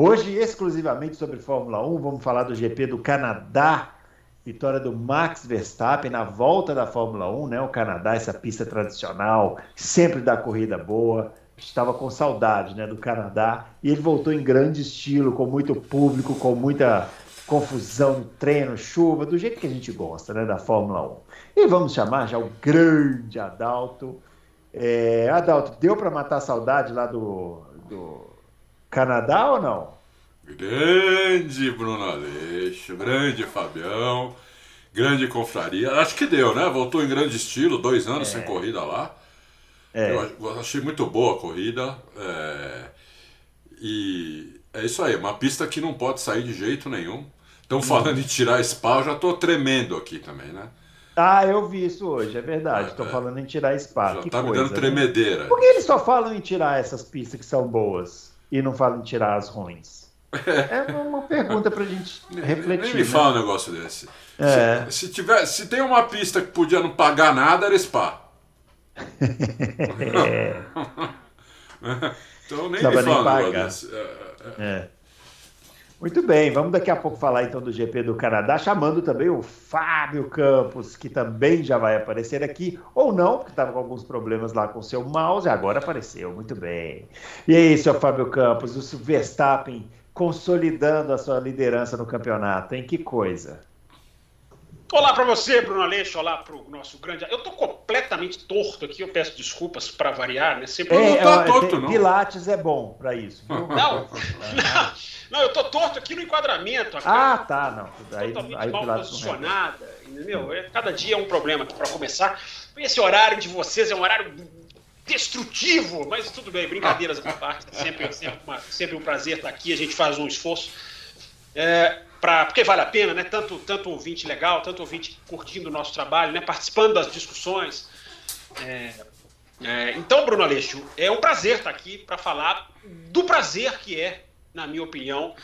Hoje, exclusivamente sobre Fórmula 1, vamos falar do GP do Canadá, vitória do Max Verstappen na volta da Fórmula 1, né? O Canadá, essa pista tradicional, sempre dá corrida boa. Estava com saudade, né, do Canadá, e ele voltou em grande estilo, com muito público, com muita confusão, treino, chuva, do jeito que a gente gosta, né, da Fórmula 1. E vamos chamar já o grande Adalto. É, Adalto, deu para matar a saudade lá do, do Canadá ou não? Grande Bruno Aleixo, grande Fabião, grande confraria. Acho que deu, né? Voltou em grande estilo, dois anos é. sem corrida lá. É. Eu achei muito boa a corrida. É... E é isso aí, uma pista que não pode sair de jeito nenhum. Estão falando em tirar Spa, eu já estou tremendo aqui também, né? Ah, eu vi isso hoje, é verdade. Estou é, falando em tirar Spa. Já que tá coisa, me dando tremedeira. Né? Por que eles só falam em tirar essas pistas que são boas e não falam em tirar as ruins? É uma pergunta pra gente refletir. Nem me né? fala um negócio desse. É. Se, se, tiver, se tem uma pista que podia não pagar nada, era Spa. é. então nem Tava me fala nem pagar. É, é. Muito bem, vamos daqui a pouco falar então do GP do Canadá, chamando também o Fábio Campos, que também já vai aparecer aqui, ou não, porque estava com alguns problemas lá com seu mouse, agora apareceu, muito bem. E aí, seu Fábio Campos, o Verstappen consolidando a sua liderança no campeonato, hein? Que coisa. Olá para você, Bruno Aleixo. Olá para o nosso grande. Eu tô completamente torto aqui. Eu peço desculpas para variar, né? Sempre é, não tá torto, não. Pilates é bom para isso. Viu? Não, não, não, eu tô torto aqui no enquadramento. ah, tá, não. Aí, totalmente aí, mal posicionada, entendeu? É, cada dia é um problema aqui para começar. Esse horário de vocês é um horário destrutivo, mas tudo bem, brincadeiras à parte, é sempre, sempre, uma, sempre um prazer estar aqui, a gente faz um esforço, é, pra, porque vale a pena, né? Tanto, tanto ouvinte legal, tanto ouvinte curtindo o nosso trabalho, né? participando das discussões. É, é, então, Bruno Aleixo, é um prazer estar aqui para falar do prazer que é, na minha opinião,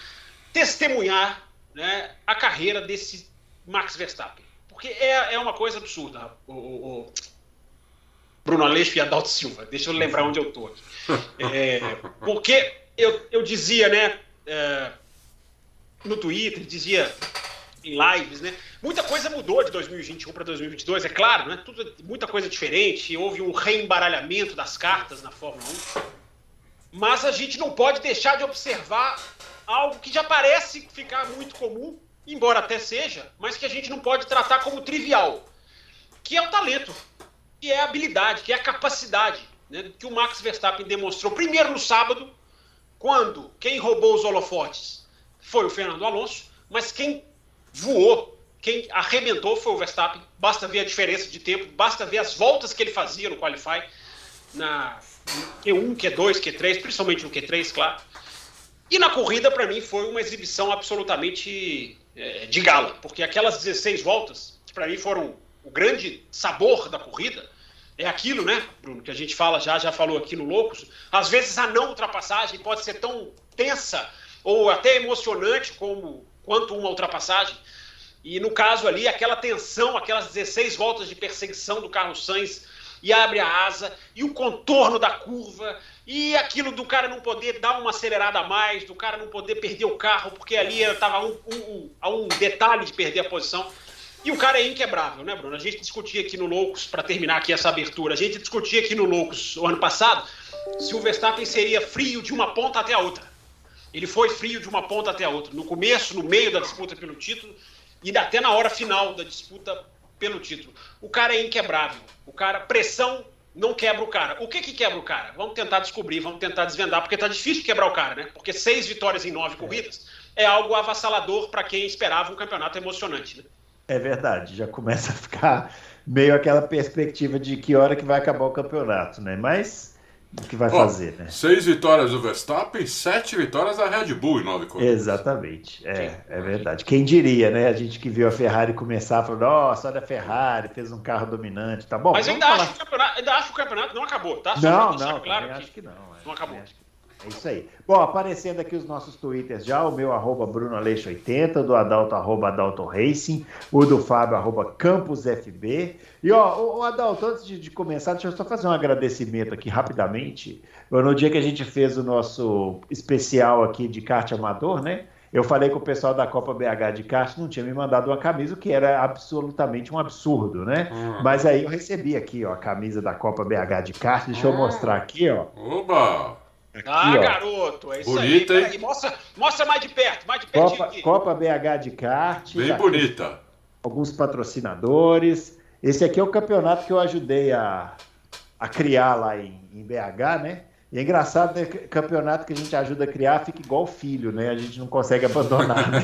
testemunhar né, a carreira desse Max Verstappen. Porque é, é uma coisa absurda. O, o, Bruno Aleixo e Adalto Silva. Deixa eu lembrar onde eu estou aqui. É, porque eu, eu dizia, né, é, no Twitter, dizia em lives, né? Muita coisa mudou de 2021 para 2022, é claro, né? Tudo, muita coisa diferente, houve um reembaralhamento das cartas na Fórmula 1. Mas a gente não pode deixar de observar algo que já parece ficar muito comum, embora até seja, mas que a gente não pode tratar como trivial, que é o talento que é a habilidade, que é a capacidade né, que o Max Verstappen demonstrou primeiro no sábado, quando quem roubou os holofotes foi o Fernando Alonso, mas quem voou, quem arrebentou foi o Verstappen. Basta ver a diferença de tempo, basta ver as voltas que ele fazia no Qualify, na Q1, Q2, Q3, principalmente no Q3, claro. E na corrida, para mim, foi uma exibição absolutamente é, de gala, porque aquelas 16 voltas, que para mim foram o grande sabor da corrida, é aquilo, né, Bruno, que a gente fala já, já falou aqui no Loucos. Às vezes a não ultrapassagem pode ser tão tensa ou até emocionante como quanto uma ultrapassagem. E no caso ali, aquela tensão, aquelas 16 voltas de perseguição do Carlos Sainz e abre a asa e o contorno da curva e aquilo do cara não poder dar uma acelerada a mais, do cara não poder perder o carro porque ali estava um, um, um, um detalhe de perder a posição. E o cara é inquebrável, né, Bruno? A gente discutia aqui no Loucos, para terminar aqui essa abertura, a gente discutia aqui no Loucos o ano passado se o Verstappen seria frio de uma ponta até a outra. Ele foi frio de uma ponta até a outra. No começo, no meio da disputa pelo título e até na hora final da disputa pelo título. O cara é inquebrável. O cara, pressão não quebra o cara. O que que quebra o cara? Vamos tentar descobrir, vamos tentar desvendar, porque tá difícil quebrar o cara, né? Porque seis vitórias em nove corridas é algo avassalador para quem esperava um campeonato emocionante, né? É verdade, já começa a ficar meio aquela perspectiva de que hora que vai acabar o campeonato, né? Mas o que vai fazer, né? Seis vitórias do Verstappen, sete vitórias da Red Bull em nove corridas. Exatamente, é, é verdade. Quem diria, né? A gente que viu a Ferrari começar falou, nossa, olha a Ferrari, fez um carro dominante, tá bom? Mas ainda, falar... acho que ainda acho que o campeonato não acabou, tá? Só não, não, claro que acho que não. É. Não acabou. É isso aí. Bom, aparecendo aqui os nossos twitters já, o meu arroba BrunoAleixo80, do Adalto arroba Adalto Racing, o do Fábio arroba CampusFB. E ó, o Adalto, antes de, de, começar, deixa eu só fazer um agradecimento aqui rapidamente. No dia que a gente fez o nosso especial aqui de kart amador, né? Eu falei com o pessoal da Copa BH de kart, não tinha me mandado uma camisa, o que era absolutamente um absurdo, né? Hum. Mas aí eu recebi aqui, ó, a camisa da Copa BH de kart. Deixa hum. eu mostrar aqui, ó. Oba! Aqui, ah, ó. garoto, é isso bonita, aí. Mostra, mostra mais de perto, mais de perto. Copa, Copa BH de kart. Bem tá bonita. Alguns patrocinadores. Esse aqui é o campeonato que eu ajudei a, a criar lá em, em BH, né? E é engraçado, né? Campeonato que a gente ajuda a criar fica igual filho, né? A gente não consegue abandonar. Né?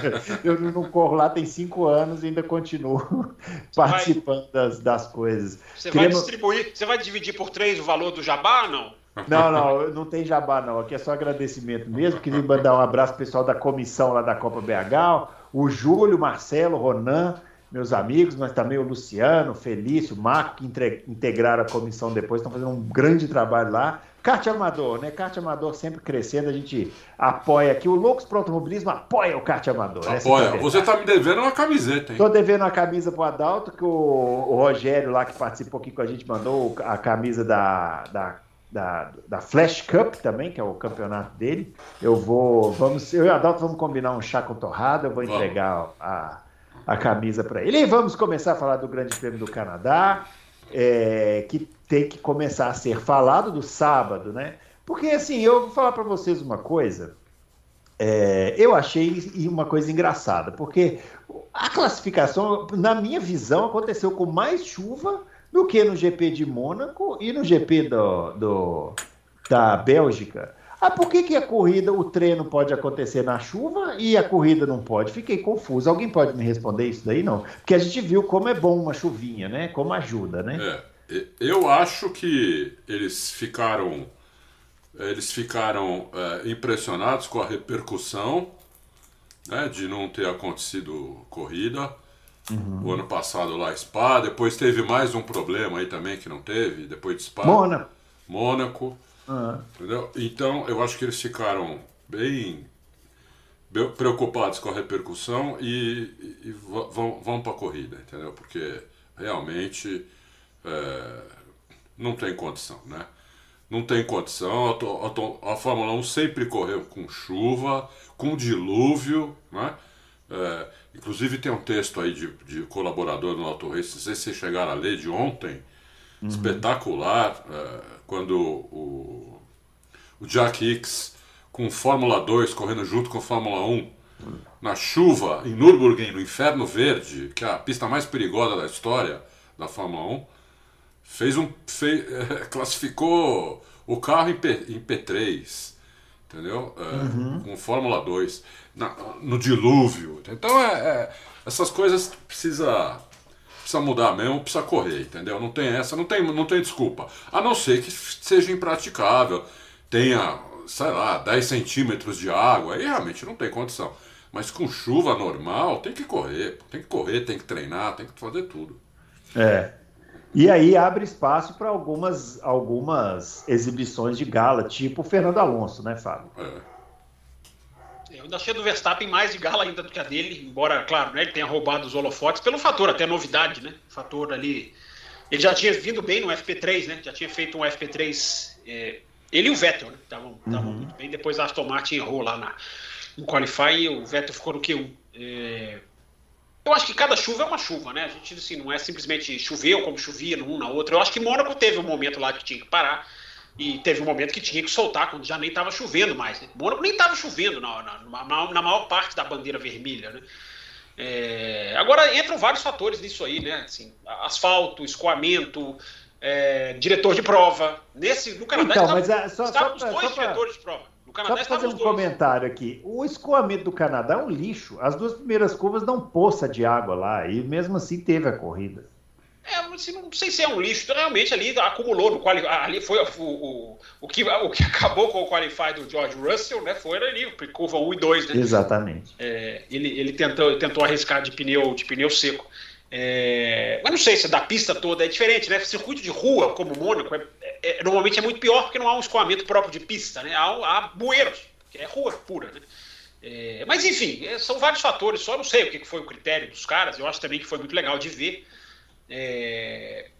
Eu não corro lá tem cinco anos e ainda continuo participando vai, das, das coisas. Você Queremos... vai distribuir, você vai dividir por três o valor do jabá, não? Não, não, não tem jabá não. Aqui é só agradecimento mesmo. Queria mandar um abraço pro pessoal da comissão lá da Copa BH, o Júlio, Marcelo, Ronan, meus amigos, mas também o Luciano, o Felício, o Marco, que integraram a comissão depois, estão fazendo um grande trabalho lá. Carte Amador, né? Carte Amador sempre crescendo, a gente apoia aqui. O Loucos para Automobilismo apoia o Carte Amador. Apoia. Você está me devendo uma camiseta, hein? Estou devendo uma camisa pro Adalto, que o, o, Rogério lá que participou aqui com a gente mandou a camisa da, da da, da Flash Cup também, que é o campeonato dele. Eu vou, vamos, eu e o Adalto vamos combinar um chá com torrada, eu vou entregar a, a camisa para ele. E vamos começar a falar do Grande Prêmio do Canadá, é, que tem que começar a ser falado do sábado, né? Porque assim, eu vou falar para vocês uma coisa. É, eu achei uma coisa engraçada, porque a classificação, na minha visão, aconteceu com mais chuva do que no GP de Mônaco e no GP do, do, da Bélgica. Ah, por que, que a corrida, o treino pode acontecer na chuva e a corrida não pode? Fiquei confuso. Alguém pode me responder isso daí? Não. Porque a gente viu como é bom uma chuvinha, né? Como ajuda, né? É, eu acho que eles ficaram eles ficaram é, impressionados com a repercussão né, de não ter acontecido corrida. Uhum. O ano passado lá, Spa. Depois teve mais um problema aí também que não teve, depois de Spa. Mônaco. Mônaco. Uhum. Entendeu? Então, eu acho que eles ficaram bem preocupados com a repercussão e, e vão, vão para a corrida, entendeu? Porque realmente é, não tem condição, né? Não tem condição. A, a, a, Fórmula 1 sempre correu com chuva, com dilúvio, né? É, Inclusive tem um texto aí de, de colaborador no Auto Race, não sei se vocês chegaram a ler de ontem, uhum. espetacular, é, quando o, o Jack Hicks com Fórmula 2 correndo junto com Fórmula 1 na chuva em Nürburgring, no Inferno Verde, que é a pista mais perigosa da história da Fórmula 1, fez um fez, é, classificou o carro em, P, em P3, entendeu? É, uhum. Com Fórmula 2 na, no dilúvio. Então é, é, essas coisas precisa precisa mudar mesmo, precisa correr, entendeu? Não tem essa, não tem, não tem desculpa. A não ser que seja impraticável, tenha, sei lá, 10 centímetros de água, aí realmente não tem condição. Mas com chuva normal, tem que correr, tem que correr, tem que treinar, tem que fazer tudo. É. E aí abre espaço para algumas, algumas exibições de gala, tipo o Fernando Alonso, né, Fábio? É. Eu ainda achei do Verstappen mais de gala ainda do que a dele, embora, claro, né, ele tenha roubado os holofotes pelo fator, até novidade, né? Fator ali. Ele já tinha vindo bem no FP3, né? Já tinha feito um FP3. É, ele e o Vettel, né? Estavam uhum. muito bem. Depois a Aston Martin errou lá na, no Qualify e o Vettel ficou no Q1. É, eu acho que cada chuva é uma chuva, né? A gente assim, não é simplesmente choveu como chovia num na outra. Eu acho que Mônaco teve um momento lá que tinha que parar. E teve um momento que tinha que soltar, quando já nem estava chovendo mais. Né? Mônaco nem estava chovendo na, na, na, maior parte da bandeira vermelha. Né? É, agora entram vários fatores nisso aí, né? Assim, asfalto, escoamento, é, diretor de prova. Nesse, no Canadá então, mas é, só, só, os dois só pra, diretores de prova. No Canadá só fazer um comentário aqui. O escoamento do Canadá é um lixo. As duas primeiras curvas dão poça de água lá. E mesmo assim teve a corrida. É, assim, não sei se é um lixo, realmente ali acumulou no quali, ali foi o, o, o, que, o que acabou com o qualify do George Russell, né? Foi ali, curva 1 e 2, né? Exatamente. É, ele, ele tentou, tentou arriscar de pneu, de pneu seco. É, mas não sei se da pista toda é diferente, né? Circuito de rua, como o Mônaco, é, é, normalmente é muito pior porque não há um escoamento próprio de pista, né? Há, há bueiros, que é rua pura, né? É, mas enfim, é, são vários fatores, só não sei o que foi o critério dos caras, eu acho também que foi muito legal de ver. É,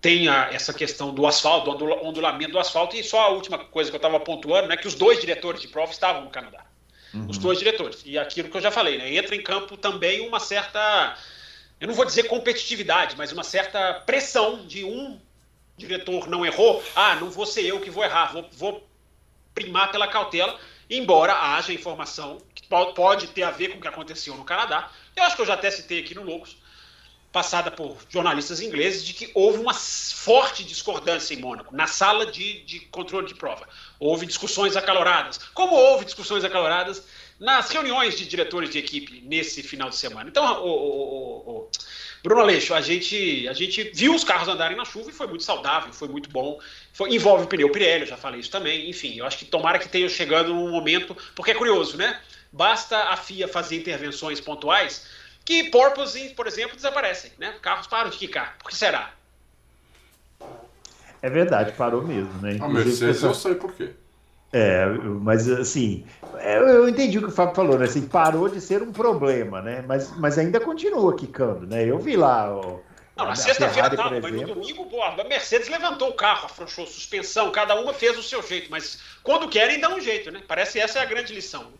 tem a, essa questão do asfalto, do ondulamento do asfalto, e só a última coisa que eu estava pontuando, né, que os dois diretores de prova estavam no Canadá. Uhum. Os dois diretores. E aquilo que eu já falei, né, entra em campo também uma certa, eu não vou dizer competitividade, mas uma certa pressão de um diretor não errou, ah, não vou ser eu que vou errar, vou, vou primar pela cautela, embora haja informação que pode ter a ver com o que aconteceu no Canadá. Eu acho que eu já até citei aqui no Loucos, passada por jornalistas ingleses de que houve uma forte discordância em Mônaco, na sala de, de controle de prova. Houve discussões acaloradas, como houve discussões acaloradas nas reuniões de diretores de equipe nesse final de semana. Então, o, o, o, Bruno Aleixo, a gente, a gente viu os carros andarem na chuva e foi muito saudável, foi muito bom. Foi, envolve o pneu Pirelli, eu já falei isso também. Enfim, eu acho que tomara que tenha chegando num momento, porque é curioso, né? Basta a FIA fazer intervenções pontuais que porpoises, por exemplo, desaparecem, né? Carros param de quicar. Por que será? É verdade, parou mesmo, né? A Mercedes eu sei por quê. É, mas assim, é, eu entendi o que o Fábio falou, né? Assim, parou de ser um problema, né? Mas, mas ainda continua quicando, né? Eu vi lá. Ó, não, na sexta-feira não, mas no domingo, a Mercedes levantou o carro, afrouxou suspensão, cada uma fez o seu jeito, mas quando querem dá um jeito, né? Parece essa é a grande lição.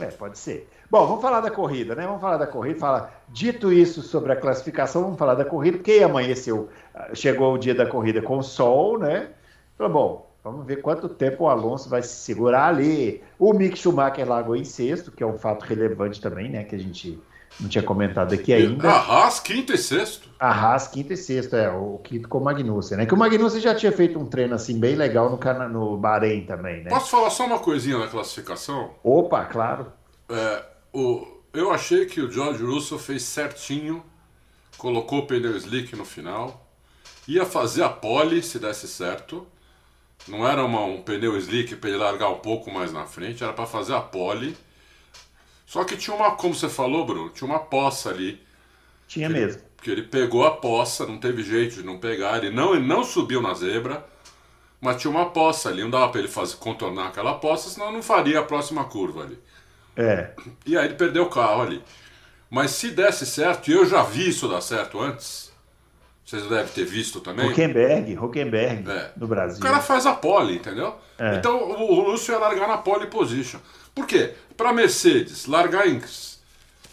É, pode ser. Bom, vamos falar da corrida, né? Vamos falar da corrida. Fala, dito isso sobre a classificação, vamos falar da corrida, porque amanheceu, chegou o dia da corrida com sol, né? Falou, bom, vamos ver quanto tempo o Alonso vai se segurar ali. O Mick Schumacher largou em sexto, que é um fato relevante também, né? Que a gente não tinha comentado aqui ainda. A Haas, quinto e sexto. A Haas, quinto e sexto, é, o quinto com o Magnussen, né? Que o Magnussen já tinha feito um treino assim bem legal no, no Bahrein também, né? Posso falar só uma coisinha na classificação? Opa, claro. É, o, eu achei que o George Russell fez certinho, colocou o pneu slick no final, ia fazer a pole se desse certo. Não era uma, um pneu slick para ele largar um pouco mais na frente, era para fazer a pole. Só que tinha uma, como você falou, Bruno, tinha uma poça ali. Tinha mesmo. Ele, porque ele pegou a poça, não teve jeito de não pegar, ele não, ele não subiu na zebra, mas tinha uma poça ali, não dava para ele fazer, contornar aquela poça, senão não faria a próxima curva ali. É. E aí ele perdeu o carro ali. Mas se desse certo, e eu já vi isso dar certo antes, vocês devem ter visto também. Huckenberg, Huckenberg, é. no Brasil. O cara faz a pole, entendeu? É. Então o, o Lúcio ia largar na pole position. Por quê? Para Mercedes, largar em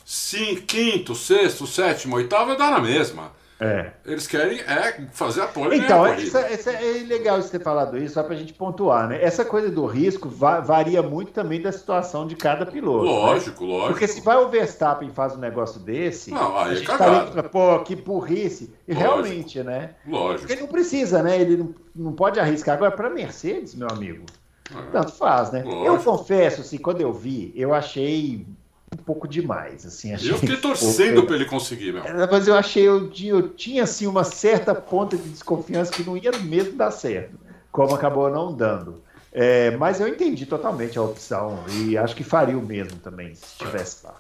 cinco, quinto, sexto, sétimo, oitavo, é dar na mesma. É. Eles querem é fazer a pole Então, é, é, legal você ter falado isso, só para a gente pontuar, né? Essa coisa do risco va varia muito também da situação de cada piloto. Né? Lógico, né? lógico. Porque se vai o Verstappen e faz um negócio desse, não, aí a é gente tá pô, que burrice. E lógico, realmente, né? Lógico. Porque ele não precisa, né? Ele não, não pode arriscar. Agora, para Mercedes, meu amigo, é. tanto faz, né? Lógico. Eu confesso, assim, quando eu vi, eu achei um pouco demais, assim. Achei eu fiquei torcendo para ele conseguir, meu. Mas eu achei, eu, eu tinha, assim, uma certa ponta de desconfiança que não ia mesmo dar certo, como acabou não dando. É, mas eu entendi totalmente a opção e acho que faria o mesmo também, se estivesse lá.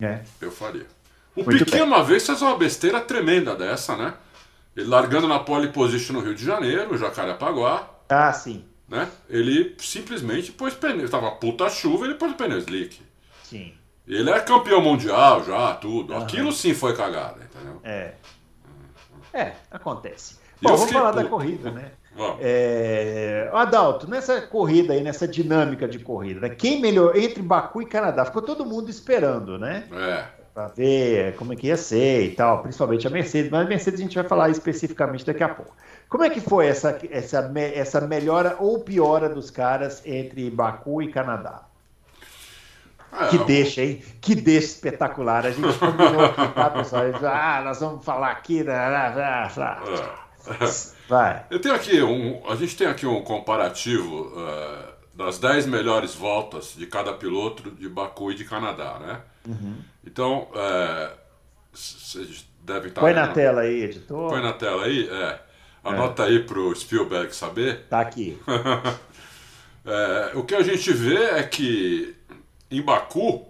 É. Eu faria. O Muito Piquet, bem. uma vez, fez uma besteira tremenda dessa, né? Ele largando na pole position no Rio de Janeiro, Jacarepaguá. Ah, sim. Né? Ele simplesmente pôs pneu. Tava puta chuva, ele pôs pneu slick. Sim. Ele é campeão mundial já, tudo. Uhum. Aquilo sim foi cagada, entendeu? É. É, acontece. Bom, vamos falar da corrida, né? Vamos. É... Adalto, nessa corrida aí, nessa dinâmica de corrida, né? quem melhor entre Baku e Canadá? Ficou todo mundo esperando, né? É. Para ver como é que ia ser e tal, principalmente a Mercedes, mas a Mercedes a gente vai falar especificamente daqui a pouco. Como é que foi essa, essa, essa melhora ou piora dos caras entre Baku e Canadá? É, que deixa, hein? Que deixa espetacular. A gente combinou aqui, tá, pessoal? Ah, nós vamos falar aqui. Né? Vai. Eu tenho aqui um. A gente tem aqui um comparativo uh, das 10 melhores voltas de cada piloto de Baku e de Canadá, né? Uhum. Então, uh, devem estar. Põe na tela aí, editor. Põe na tela aí, é. Anota é. aí pro Spielberg saber. Tá aqui. é, o que a gente vê é que em Baku,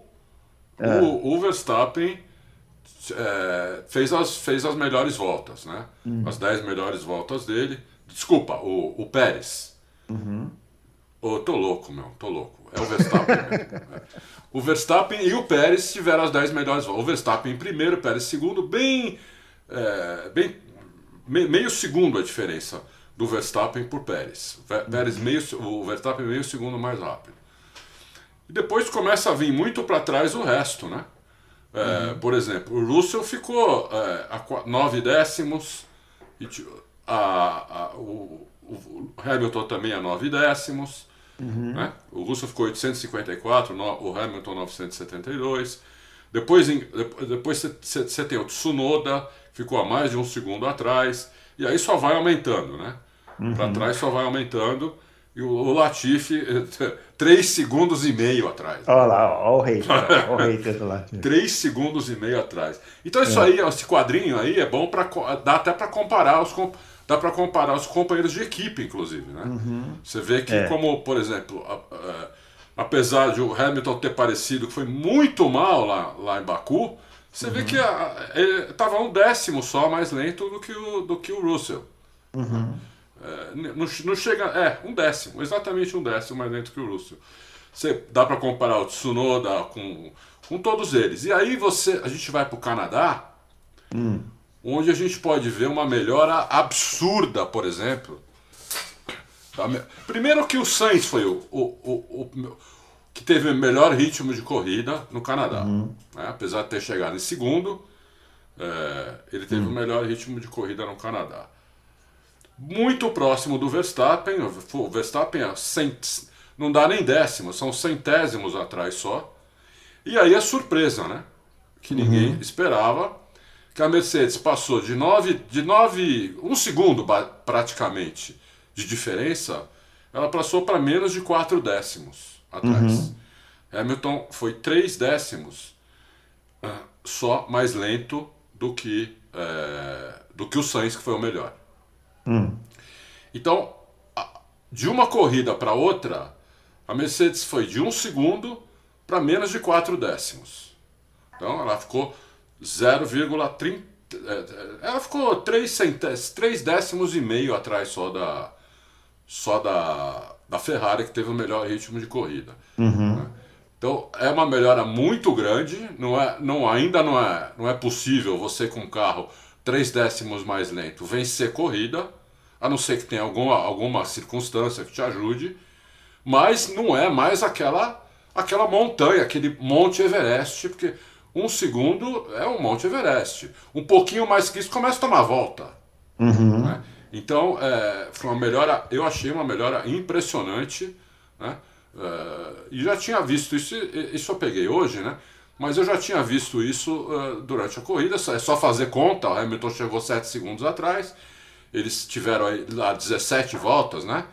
é. o, o, Verstappen é, fez, as, fez as melhores voltas, né? Uhum. As 10 melhores voltas dele. Desculpa, o, o Pérez. Uhum. Oh, tô louco, meu, tô louco. É o Verstappen. É. o Verstappen e o Pérez tiveram as 10 melhores voltas. O Verstappen em primeiro, o Pérez em segundo, bem, é, bem meio segundo a diferença do Verstappen por Pérez. Pérez meio, o Verstappen meio segundo mais rápido. E depois começa a vir muito para trás o resto, né? É, uhum. Por exemplo, o Russell ficou é, a 9 décimos, a, a, o, o, Hamilton também a 9 décimos, uhum. né? o Russell ficou 854, o Hamilton 972. Depois, depois você tem o Tsunoda, ficou a mais de um segundo atrás, e aí só vai aumentando, né? Uhum. Para trás só vai aumentando, e o, Latifi, três segundos e meio atrás. Olha lá, olha o rei, olha o rei do Latifi. três segundos e meio atrás. Então isso é. aí, esse quadrinho aí é bom para dá até para comparar os dá para comparar os companheiros de equipe, inclusive, né? Uhum. Você vê que é. como, por exemplo, a, a, apesar de o Hamilton ter parecido que foi muito mal lá, lá em Baku, você uhum. vê que ele estava um décimo só mais lento do que o, do que o Russell. Uhum. É, não, não, chega. É, um décimo, exatamente um décimo mais lento que o Russell. Você dá para comparar o Tsunoda com, com todos eles. E aí você, a gente vai para o Canadá, hum. onde a gente pode ver uma melhora absurda, por exemplo. Primeiro que o Sainz foi o, o, o, o que teve o melhor ritmo de corrida no Canadá. Uhum. Né? Apesar de ter chegado em segundo, é, ele teve uhum. o melhor ritmo de corrida no Canadá. Muito próximo do Verstappen, o Verstappen é cent... não dá nem décimo, são centésimos atrás só. E aí a surpresa, né? Que ninguém uhum. esperava, que a Mercedes passou de 9, de 9, um segundo praticamente de diferença, ela passou para menos de 4 décimos atrás. Uhum. Hamilton foi três décimos uh, só mais lento do que, uh, do que o Sainz, que foi o melhor. Uhum. Então, de uma corrida para outra, a Mercedes foi de um segundo para menos de quatro décimos. Então, ela ficou 0,30. Eh, ela ficou 3, três décimos e meio atrás só da, só da, da Ferrari, que teve o melhor ritmo de corrida. Uhum. Né? Então é uma melhora muito grande, não é, não, ainda não é, não é possível você com um carro três décimos mais lento vencer corrida, a não ser que tenha alguma, alguma circunstância que te ajude, mas não é mais aquela, aquela montanha, aquele Monte Everest, porque um segundo é um Monte Everest. Um pouquinho mais que isso começa a tomar volta. Uhum. Né? Então, é, foi uma melhora, eu achei uma melhora impressionante, né? É, e já tinha visto isso, isso eu peguei hoje, né? Mas eu já tinha visto isso uh, durante a corrida, é só fazer conta, o Hamilton chegou 7 segundos atrás, eles tiveram lá 17 voltas, né?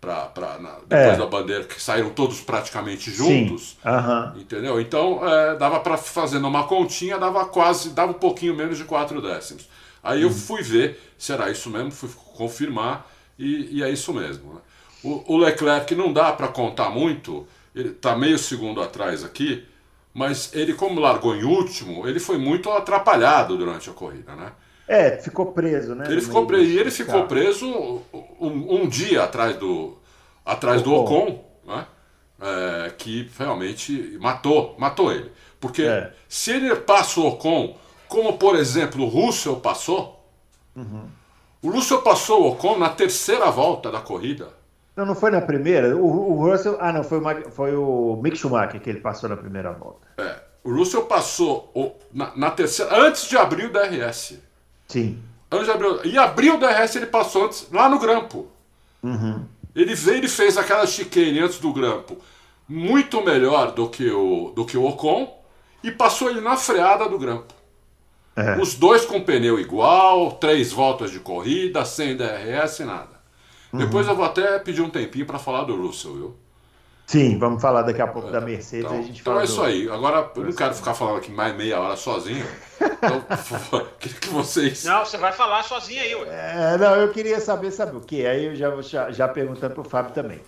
Pra, pra, na, depois é. da bandeira, que saíram todos praticamente juntos. Uhum. Entendeu? Então é, dava para fazer numa continha, dava quase, dava um pouquinho menos de 4 décimos. Aí eu fui ver se era isso mesmo, fui confirmar e, e é isso mesmo. Né? O, o, Leclerc não dá para contar muito, ele está meio segundo atrás aqui, mas ele, como largou em último, ele foi muito atrapalhado durante a corrida, né? É, ficou preso, né? Ele ficou preso, e ele ficou preso um, um, dia atrás do, atrás Ocon. do Ocon, né? É, que realmente matou, matou ele. Porque é. se ele passa o Ocon como por exemplo o Russell passou. Uhum. O Russell passou o Ocon na terceira volta da corrida. Não, não foi na primeira. O, o Russell. Ah, não, foi, o, foi o Mick Schumacher que ele passou na primeira volta. É. O Russell passou o, na, na, terceira. Antes de abrir o DRS. Sim. Antes de abrir, e abriu o DRS, ele passou antes, lá no grampo. Uhum. Ele veio e fez aquela chicane antes do grampo. Muito melhor do que o, do que o Ocon. E passou ele na freada do grampo. É. Os dois com pneu igual, três voltas de corrida, sem DRS, nada. Uhum. Depois eu vou até pedir um tempinho para falar do Russell, viu? Sim, vamos falar daqui a pouco é, da Mercedes. Então, a gente então é do... isso aí. Agora, eu não quero ficar falando aqui mais meia hora sozinho. Então, queria que vocês. Não, você vai falar sozinho aí, ué. É, não, eu queria saber, sabe o quê? Aí eu já, já, já perguntando pro Fábio também.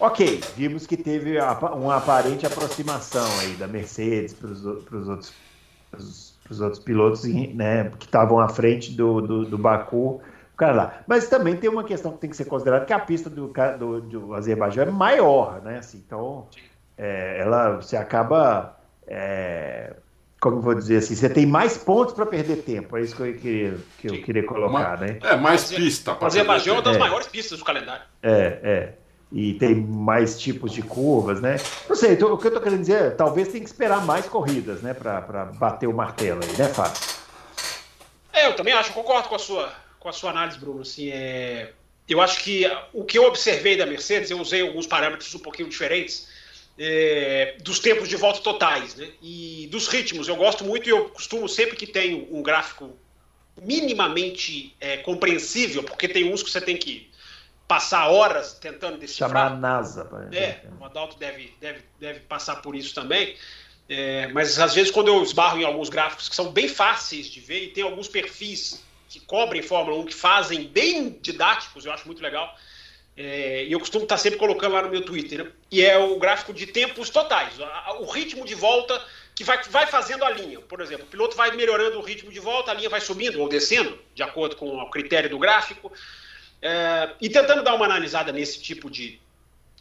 Ok, vimos que teve uma aparente aproximação aí da Mercedes para os outros, pros outros pilotos né, que estavam à frente do, do, do Baku cara lá. Mas também tem uma questão que tem que ser considerada, que a pista do, do, do Azerbaijão é maior, né? Assim, então, é, ela, você acaba, é, como eu vou dizer assim, você tem mais pontos para perder tempo. É isso que eu queria, que eu queria colocar, Uma, né? É, mais pista. O Azerbaijão é uma das é. maiores pistas do calendário. É, é. E tem mais tipos de curvas, né? Não sei, então, o que eu tô querendo dizer é, talvez tem que esperar mais corridas, né? Para bater o martelo aí, né, Fábio? É, eu também acho, concordo com a sua, com a sua análise, Bruno. Assim, é, eu acho que o que eu observei da Mercedes, eu usei alguns parâmetros um pouquinho diferentes, é, dos tempos de volta totais, né? E dos ritmos. Eu gosto muito e eu costumo, sempre que tenho um gráfico minimamente é, compreensível, porque tem uns que você tem que passar horas tentando decifrar. Chamar a NASA. É, o Adalto deve, deve, deve passar por isso também. É, mas às vezes quando eu esbarro em alguns gráficos que são bem fáceis de ver e tem alguns perfis que cobrem Fórmula 1, que fazem bem didáticos, eu acho muito legal. É, e eu costumo estar sempre colocando lá no meu Twitter. Né? E é o gráfico de tempos totais. O ritmo de volta que vai, vai fazendo a linha. Por exemplo, o piloto vai melhorando o ritmo de volta, a linha vai subindo ou descendo, de acordo com o critério do gráfico. É, e tentando dar uma analisada nesse tipo de,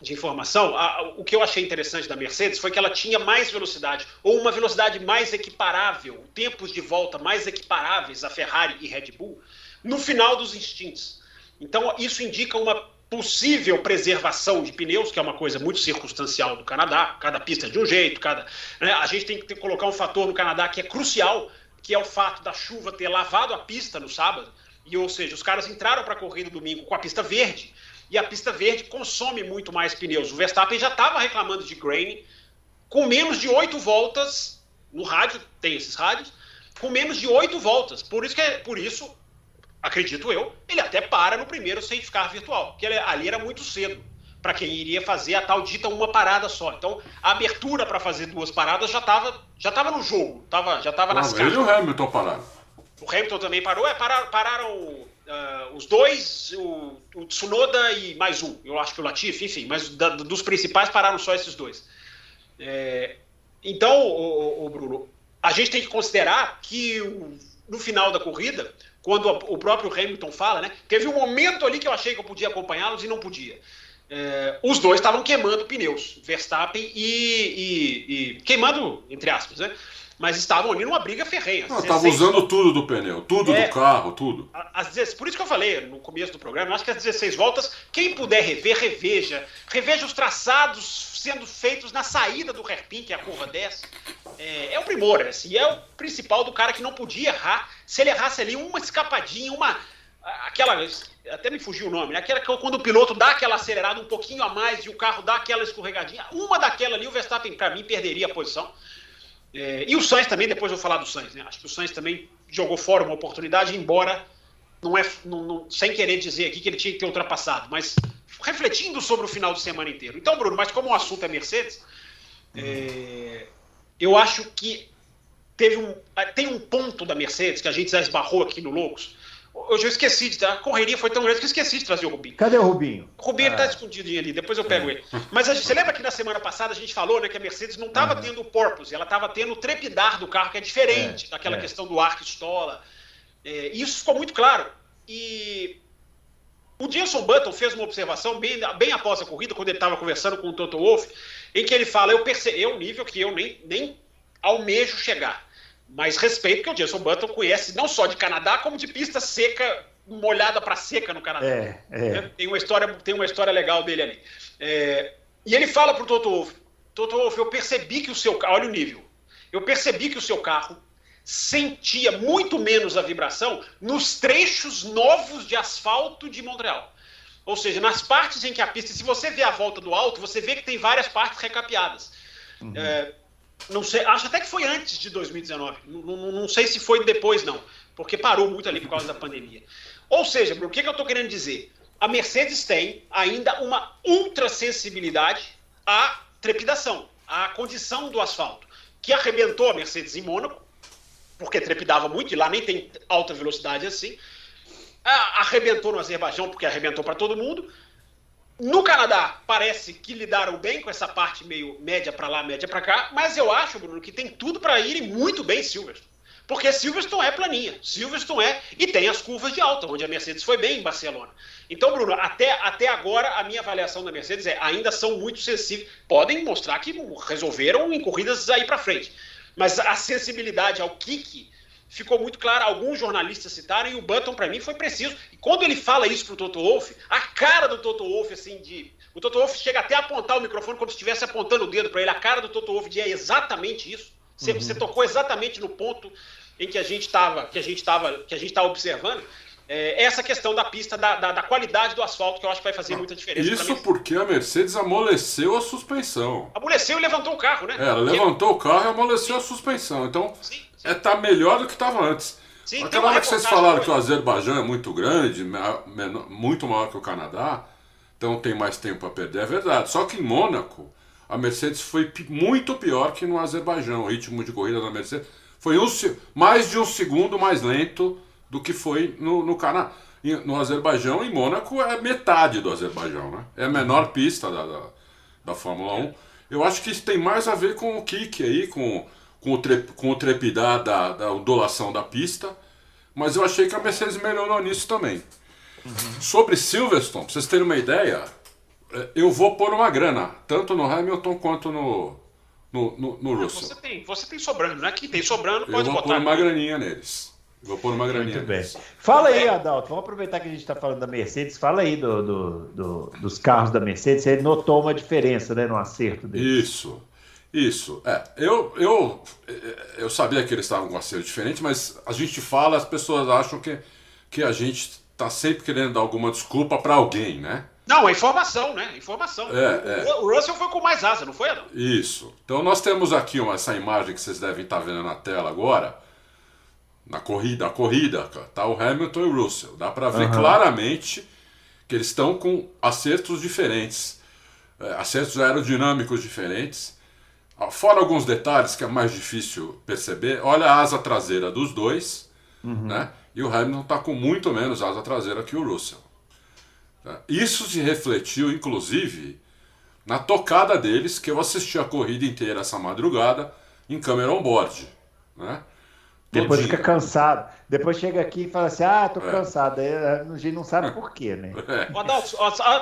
de informação, a, o que eu achei interessante da Mercedes foi que ela tinha mais velocidade, ou uma velocidade mais equiparável, tempos de volta mais equiparáveis a Ferrari e Red Bull, no final dos instintos. Então, isso indica uma possível preservação de pneus, que é uma coisa muito circunstancial do Canadá, cada pista é de um jeito, cada. Né, a gente tem que ter, colocar um fator no Canadá que é crucial, que é o fato da chuva ter lavado a pista no sábado, e ou seja, os caras entraram para a corrida domingo com a pista verde e a pista verde consome muito mais pneus. O Verstappen já estava reclamando de grain, com menos de oito voltas no rádio, tem esses rádios, com menos de oito voltas. Por isso que é, por isso, acredito eu, ele até para no primeiro safety car virtual, que ali era muito cedo para quem iria fazer a tal dita uma parada só. Então, a abertura para fazer duas paradas já estava já tava no jogo, tava, já estava nas cartas. Ele e o Hamilton pararam. O Hamilton também parou, é, pararam, pararam Uh, os dois, o, o, Tsunoda e mais um, eu acho que o Latifi, enfim, mas da, dos principais pararam só esses dois. É, então, o, o, Bruno, a gente tem que considerar que o, no final da corrida, quando o próprio Hamilton fala, né, teve um momento ali que eu achei que eu podia acompanhá-los e não podia. É, os dois estavam queimando pneus, Verstappen e, e, e, queimando, entre aspas, né? Mas estavam ali numa briga ferrenha. Estavam usando tudo do pneu, tudo é, do carro, tudo. As, por isso que eu falei no começo do programa, acho que as 16 voltas, quem puder rever, reveja. Reveja os traçados sendo feitos na saída do hairpin, que é a curva 10. É, é o primor, assim, é o principal do cara que não podia errar. Se ele errasse ali uma escapadinha, uma aquela até me fugiu o nome, né? aquela que quando o piloto dá aquela acelerada um pouquinho a mais e o carro dá aquela escorregadinha, uma daquela ali o Verstappen para mim perderia a posição. É, e o Sainz também, depois eu vou falar do Sainz, né? Acho que o Sainz também jogou fora uma oportunidade, embora não é não, não, sem querer dizer aqui que ele tinha que ter ultrapassado, mas refletindo sobre o final de semana inteiro. Então, Bruno, mas como o assunto é Mercedes, é, eu acho que teve um, tem um ponto da Mercedes que a gente já esbarrou aqui no Loucos, Hoje eu esqueci de. A correria foi tão grande que eu esqueci de trazer o Rubinho. Cadê o Rubinho? O Rubinho ah. ele tá escondidinho ali, depois eu pego é. ele. Mas a gente, você lembra que na semana passada a gente falou né, que a Mercedes não estava uhum. tendo o purpose, ela estava tendo o trepidar do carro, que é diferente é, daquela é. questão do arco estola. É, isso ficou muito claro. E o Jenson Button fez uma observação bem, bem após a corrida, quando ele estava conversando com o Toto Wolff, em que ele fala: Eu percebi, é um nível que eu nem, nem almejo chegar mas respeito que o Jason Button conhece não só de Canadá, como de pista seca, molhada para seca no Canadá. É, é. Né? Tem, uma história, tem uma história legal dele ali. É, e ele fala para o Toto Wolff, Toto Wolff, eu percebi que o seu carro, olha o nível, eu percebi que o seu carro sentia muito menos a vibração nos trechos novos de asfalto de Montreal. Ou seja, nas partes em que a pista, se você vê a volta do alto, você vê que tem várias partes recapeadas. Uhum. É, não sei, acho até que foi antes de 2019. Não, não, não, sei se foi depois, não. Porque parou muito ali por causa da pandemia. Ou seja, o que, que eu estou querendo dizer? A Mercedes tem ainda uma ultra sensibilidade à trepidação, à condição do asfalto, que arrebentou a Mercedes em Mônaco, porque trepidava muito, e lá nem tem alta velocidade assim. Arrebentou no Azerbaijão, porque arrebentou para todo mundo. No Canadá, parece que lidaram bem com essa parte meio média para lá, média para cá, mas eu acho, Bruno, que tem tudo para irem muito bem Silverstone. Porque Silverstone é planinha, Silverstone é, e tem as curvas de alta, onde a Mercedes foi bem em Barcelona. Então, Bruno, até, até agora a minha avaliação da Mercedes é ainda são muito sensíveis, podem mostrar que resolveram em corridas aí para frente, mas a sensibilidade ao kick ficou muito claro. Alguns jornalistas citaram e o Button, para mim, foi preciso. E quando ele fala isso pro Toto Wolff, a cara do Toto Wolff, assim, de. O Toto Wolff chega até a apontar o microfone como se estivesse apontando o dedo para ele. A cara do Toto Wolff é exatamente isso. Você, uhum. você, tocou exatamente no ponto em que a gente estava, que a gente estava, que a gente estava observando. É, essa questão da pista, da, da, da, qualidade do asfalto, que eu acho que vai fazer muita diferença. Isso porque a Mercedes amoleceu a suspensão. Amoleceu e levantou o carro, né? É, ela levantou o carro e amoleceu a suspensão. Então, sim é tá melhor do que estava antes. Sim, Aquela hora que vocês falaram que o Azerbaijão é muito grande, menor, muito maior que o Canadá, então tem mais tempo para perder, é verdade. Só que em Mônaco, a Mercedes foi muito pior que no Azerbaijão. O ritmo de corrida da Mercedes foi um, mais de um segundo mais lento do que foi no, no Canadá. No Azerbaijão, em Mônaco, é metade do Azerbaijão, né? É a menor pista da, da, da Fórmula 1. Eu acho que isso tem mais a ver com o kick aí, com com o, tre com o trepidar da, da ondulação da pista, mas eu achei que a Mercedes melhorou nisso também. Uhum. Sobre Silverstone, pra vocês terem uma ideia, é, eu vou pôr uma grana, tanto no Hamilton quanto no, no, no, no Russell. Você tem, você tem sobrando, né? Que tem sobrando, pode eu vou botar. pôr uma graninha neles. Vou pôr uma graninha. Muito bem. Fala aí, Adalto. Vamos aproveitar que a gente está falando da Mercedes. Fala aí do, do, do, dos carros da Mercedes. Você notou uma diferença né, no acerto deles. Isso. Isso, é. Eu, eu, eu sabia que eles estavam com um acerto diferente, mas a gente fala, as pessoas acham que, que a gente está sempre querendo dar alguma desculpa para alguém, né? Não, é informação, né? Informação. É, é. O Russell foi com mais asa, não foi, Adão? Isso. Então nós temos aqui uma, essa imagem que vocês devem estar vendo na tela agora. Na corrida, a corrida, tá o Hamilton e o Russell. Dá para ver uhum. claramente que eles estão com acertos diferentes, é, acertos aerodinâmicos diferentes. Fora alguns detalhes que é mais difícil perceber, olha a asa traseira dos dois, uhum. né? E o Hamilton está com muito menos asa traseira que o Russell. Tá? Isso se refletiu, inclusive, na tocada deles, que eu assisti a corrida inteira essa madrugada em câmera on-board. Né? Depois fica cansado. Depois chega aqui e fala assim: ah, tô é. cansado. Aí a gente não sabe por quê, né? É. Adalto,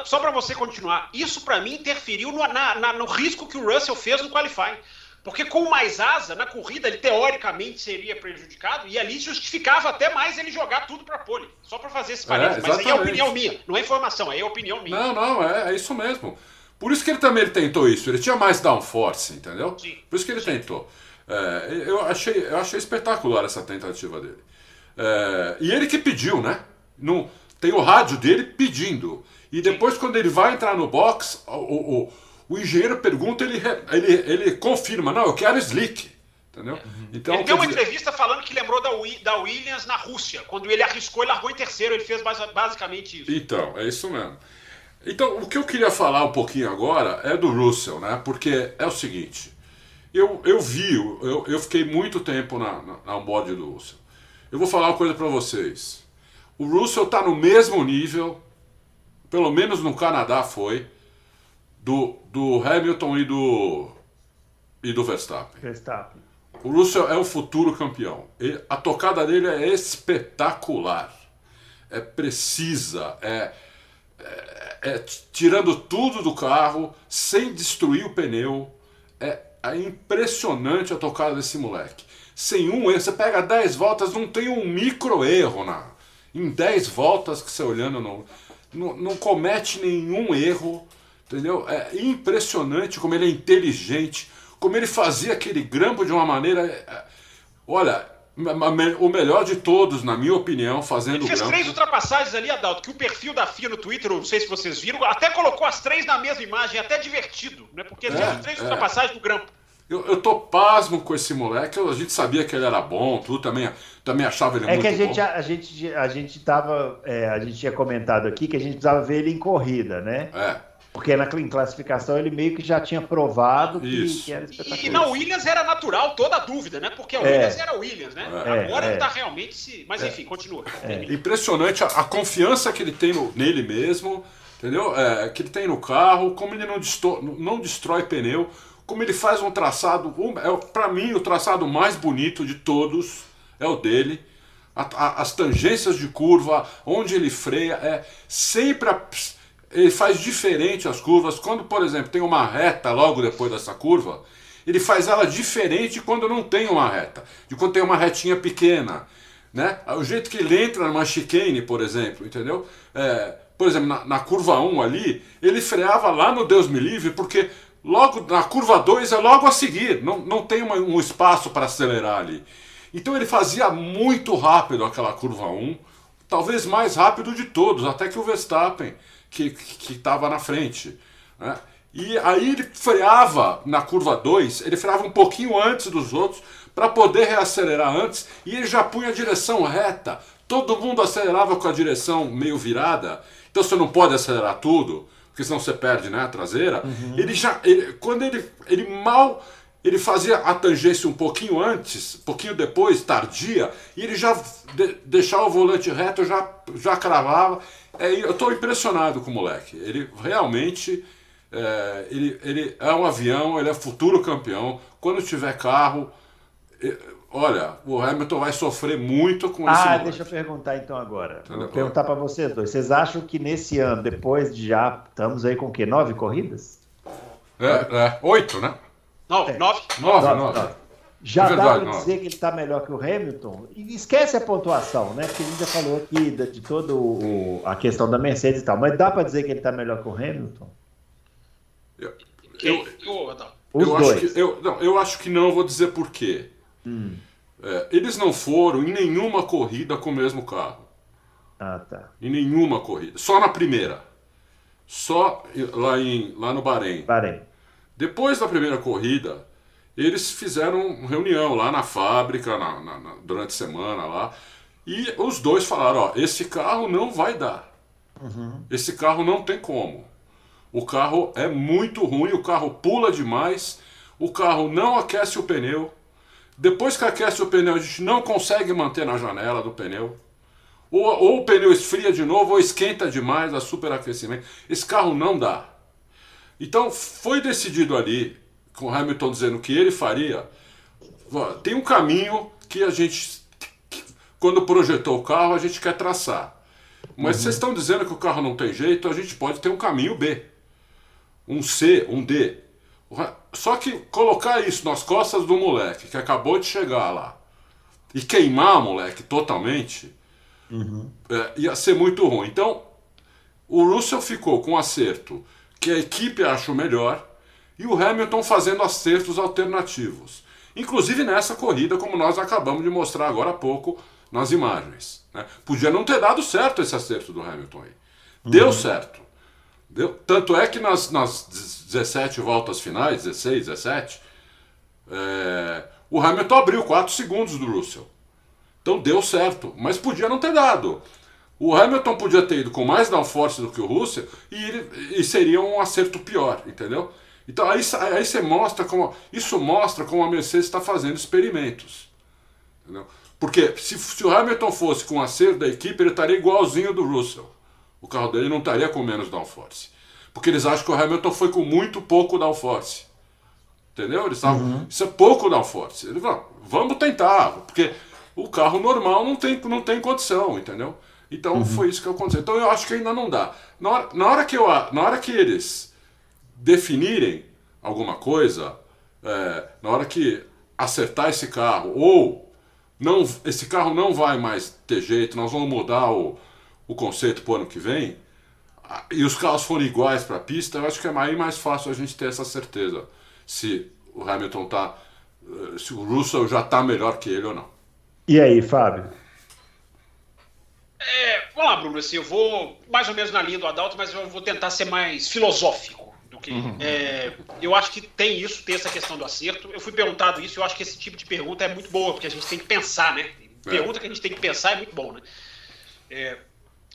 só para você continuar, isso para mim interferiu no, na, na, no risco que o Russell fez no qualifying. Porque com mais asa, na corrida, ele teoricamente seria prejudicado e ali justificava até mais ele jogar tudo para pole. Só para fazer esse parênteses. É, Mas aí é opinião minha, não é informação, aí é opinião minha. Não, não, é, é isso mesmo. Por isso que ele também ele tentou isso. Ele tinha mais downforce, entendeu? Sim. Por isso que ele Sim. tentou. É, eu, achei, eu achei espetacular essa tentativa dele. É, e ele que pediu, né? No, tem o rádio dele pedindo. E depois, quando ele vai entrar no box, o, o, o engenheiro pergunta, ele, ele, ele confirma: não, eu quero slick. Entendeu? Uhum. Então, ele deu uma dizer... entrevista falando que lembrou da, da Williams na Rússia. Quando ele arriscou e largou em terceiro, ele fez basicamente isso. Então, é isso mesmo. Então, o que eu queria falar um pouquinho agora é do Russell, né? Porque é o seguinte. Eu, eu vi, eu, eu fiquei muito tempo na, na, na do Russell. Eu vou falar uma coisa para vocês. O Russell está no mesmo nível, pelo menos no Canadá foi, do, do Hamilton e do, e do Verstappen. Verstappen. O Russell é o futuro campeão. Ele, a tocada dele é espetacular. É precisa, é, é, é tirando tudo do carro, sem destruir o pneu. É é impressionante a tocada desse moleque. Sem um erro, você pega 10 voltas, não tem um micro erro na. Em 10 voltas que você olhando, não, não, não comete nenhum erro. Entendeu? É impressionante como ele é inteligente, como ele fazia aquele grampo de uma maneira. É, olha, o melhor de todos, na minha opinião, fazendo Ele fez grampo. três ultrapassagens ali, Adalto, que o perfil da FIA no Twitter, não sei se vocês viram, até colocou as três na mesma imagem, até divertido, né? Porque é, fez três é. ultrapassagens no grampo. Eu, eu tô pasmo com esse moleque, a gente sabia que ele era bom, tudo também, também achava ele é muito bom. É que a gente, a, a, gente, a gente tava, é, a gente tinha comentado aqui que a gente precisava ver ele em corrida, né? É. Porque na classificação ele meio que já tinha provado que, que, era espetacular. E, na Williams era natural toda a dúvida, né? Porque a é. Williams era Williams, né? É, Agora é. ele tá realmente se. Mas enfim, continua. É. Impressionante a, a, confiança que ele tem no, nele mesmo, entendeu? É, que ele tem no carro, como ele não, desto, não destrói pneu, como ele faz um traçado. Um, é, para mim, o traçado mais bonito de todos é o dele. A, a, as tangências de curva, onde ele freia, é sempre. A, ele faz diferente as curvas. Quando, por exemplo, tem uma reta logo depois dessa curva, ele faz ela diferente quando não tem uma reta, de quando tem uma retinha pequena. Né? O jeito que ele entra numa chicane, por exemplo, entendeu? É, por exemplo, na, na, curva 1 ali, ele freava lá no Deus me livre, porque logo na curva 2 é logo a seguir, não, não tem uma, um espaço para acelerar ali. Então ele fazia muito rápido aquela curva 1, talvez mais rápido de todos, até que o Verstappen que estava na frente. Né? E aí ele freava na curva 2, ele freava um pouquinho antes dos outros para poder reacelerar antes e ele já punha a direção reta. Todo mundo acelerava com a direção meio virada, então você não pode acelerar tudo, porque senão você perde né, a traseira. Uhum. Ele já, ele, quando ele, ele mal ele fazia a tangência um pouquinho antes, um pouquinho depois, tardia, e ele já de, deixava o volante reto, já, já cravava. É, eu estou impressionado com o moleque. Ele realmente é, ele, ele é um avião, ele é futuro campeão. Quando tiver carro, olha, o Hamilton vai sofrer muito com esse. Ah, deixa eu perguntar então agora. Vou perguntar para vocês dois. Vocês acham que nesse ano, depois de já estamos aí com o quê? Nove corridas? É, é oito, né? Nove, é. nove. Nove, nove. nove. Já é verdade, dá para dizer que ele está melhor que o Hamilton? E esquece a pontuação, né? Porque a gente já falou aqui de, de toda a questão da Mercedes e tal. Mas dá para dizer que ele está melhor que o Hamilton? Eu, eu, eu, Os eu dois. Acho que, eu, não, eu acho que não, vou dizer por quê. Hum. É, eles não foram em nenhuma corrida com o mesmo carro. Ah, tá. Em nenhuma corrida. Só na primeira. Só lá, em, lá no Bahrein. Bahrein. Depois da primeira corrida, eles fizeram reunião lá na fábrica, na, na, na, durante a semana lá, e os dois falaram: ó, esse carro não vai dar. Uhum. Esse carro não tem como. O carro é muito ruim, o carro pula demais, o carro não aquece o pneu. Depois que aquece o pneu, a gente não consegue manter na janela do pneu. Ou, ou o pneu esfria de novo, ou esquenta demais a superaquecimento. Esse carro não dá. Então foi decidido ali, com Hamilton dizendo que ele faria. Tem um caminho que a gente, quando projetou o carro, a gente quer traçar. Mas uhum. vocês estão dizendo que o carro não tem jeito, a gente pode ter um caminho B, um C, um D. Só que colocar isso nas costas do moleque que acabou de chegar lá e queimar o moleque totalmente uhum. é, ia ser muito ruim. Então, o Russell ficou com um acerto que a equipe acha o melhor, e o Hamilton fazendo acertos alternativos. Inclusive nessa corrida, como nós acabamos de mostrar agora há pouco nas imagens. Né? Podia não ter dado certo esse acerto do Hamilton aí. Deu uhum. certo. Deu. Tanto é que nas, nas 17 voltas finais, 16, 17, é, o Hamilton abriu 4 segundos do Russell. Então deu certo, mas podia não ter dado. O Hamilton podia ter ido com mais downforce do que o Russell e, e seria um acerto pior, entendeu? Então aí, aí você mostra como. Isso mostra como a Mercedes está fazendo experimentos. Entendeu? Porque se, se, o Hamilton fosse com o acerto da equipe, ele estaria igualzinho do Russell. O carro dele não estaria com menos downforce. Porque eles acham que o Hamilton foi com muito pouco downforce. Entendeu? Eles estavam. Uhum. Isso é pouco downforce. Eles falam, vamos tentar. Porque o carro normal não tem, não tem condição, entendeu? Então uhum. foi isso que aconteceu. Então eu acho que ainda não dá. Na hora, na hora, que, eu, na hora que eles definirem alguma coisa, é, na hora que acertar esse carro, ou não, esse carro não vai mais ter jeito, nós vamos mudar o, o conceito para o ano que vem, e os carros forem iguais para a pista, eu acho que é mais, mais fácil a gente ter essa certeza se o Hamilton tá. Eh, se o Russell já está melhor que ele ou não. E aí, Fábio? É, vamos lá, Bruno, assim, eu vou mais ou menos na linha do Adalto, mas eu vou tentar ser mais filosófico do que. Uhum. É, eu acho que tem isso, tem essa questão do acerto. Eu fui perguntado isso, eu acho que esse tipo de pergunta é muito boa, porque a gente tem que pensar, né? É. Pergunta que a gente tem que pensar é muito bom, né? É,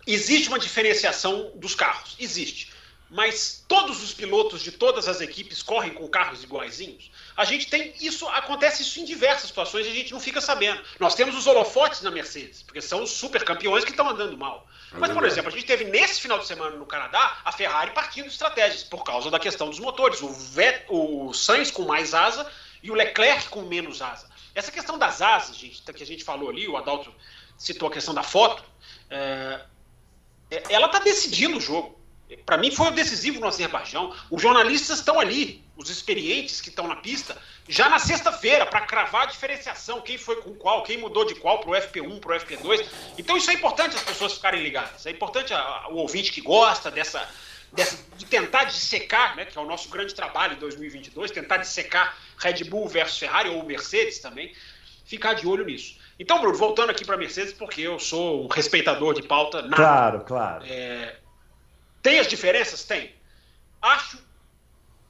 existe uma diferenciação dos carros, existe. mas todos os pilotos de todas as equipes correm com carros iguaizinhos. A gente tem isso, acontece isso em diversas situações e a gente não fica sabendo. Nós temos os holofotes na Mercedes, porque são os super campeões que estão andando mal. É mas, por exemplo, a gente teve nesse final de semana no Canadá a Ferrari partindo de estratégias por causa da questão dos motores. O, Vet, o Sainz com mais asa e o Leclerc com menos asa. Essa questão das asas, gente, que a gente falou ali, o Adalto citou a questão da foto, é, é ela está decidindo o jogo. Para mim foi o decisivo no Azerbaijão. Os jornalistas estão ali, os experientes que estão na pista, já na sexta-feira, para cravar a diferenciação, quem foi com qual, quem mudou de qual para o FP1, para o FP2. Então isso é importante as pessoas ficarem ligadas. É importante a, a, o ouvinte que gosta dessa, dessa, de tentar dissecar, né, que é o nosso grande trabalho em 2022, tentar dissecar Red Bull versus Ferrari ou Mercedes também, ficar de olho nisso. Então, Bruno, voltando aqui para Mercedes, porque eu sou um respeitador de pauta. Nada. Claro, claro. É, tem as diferenças? Tem. Acho,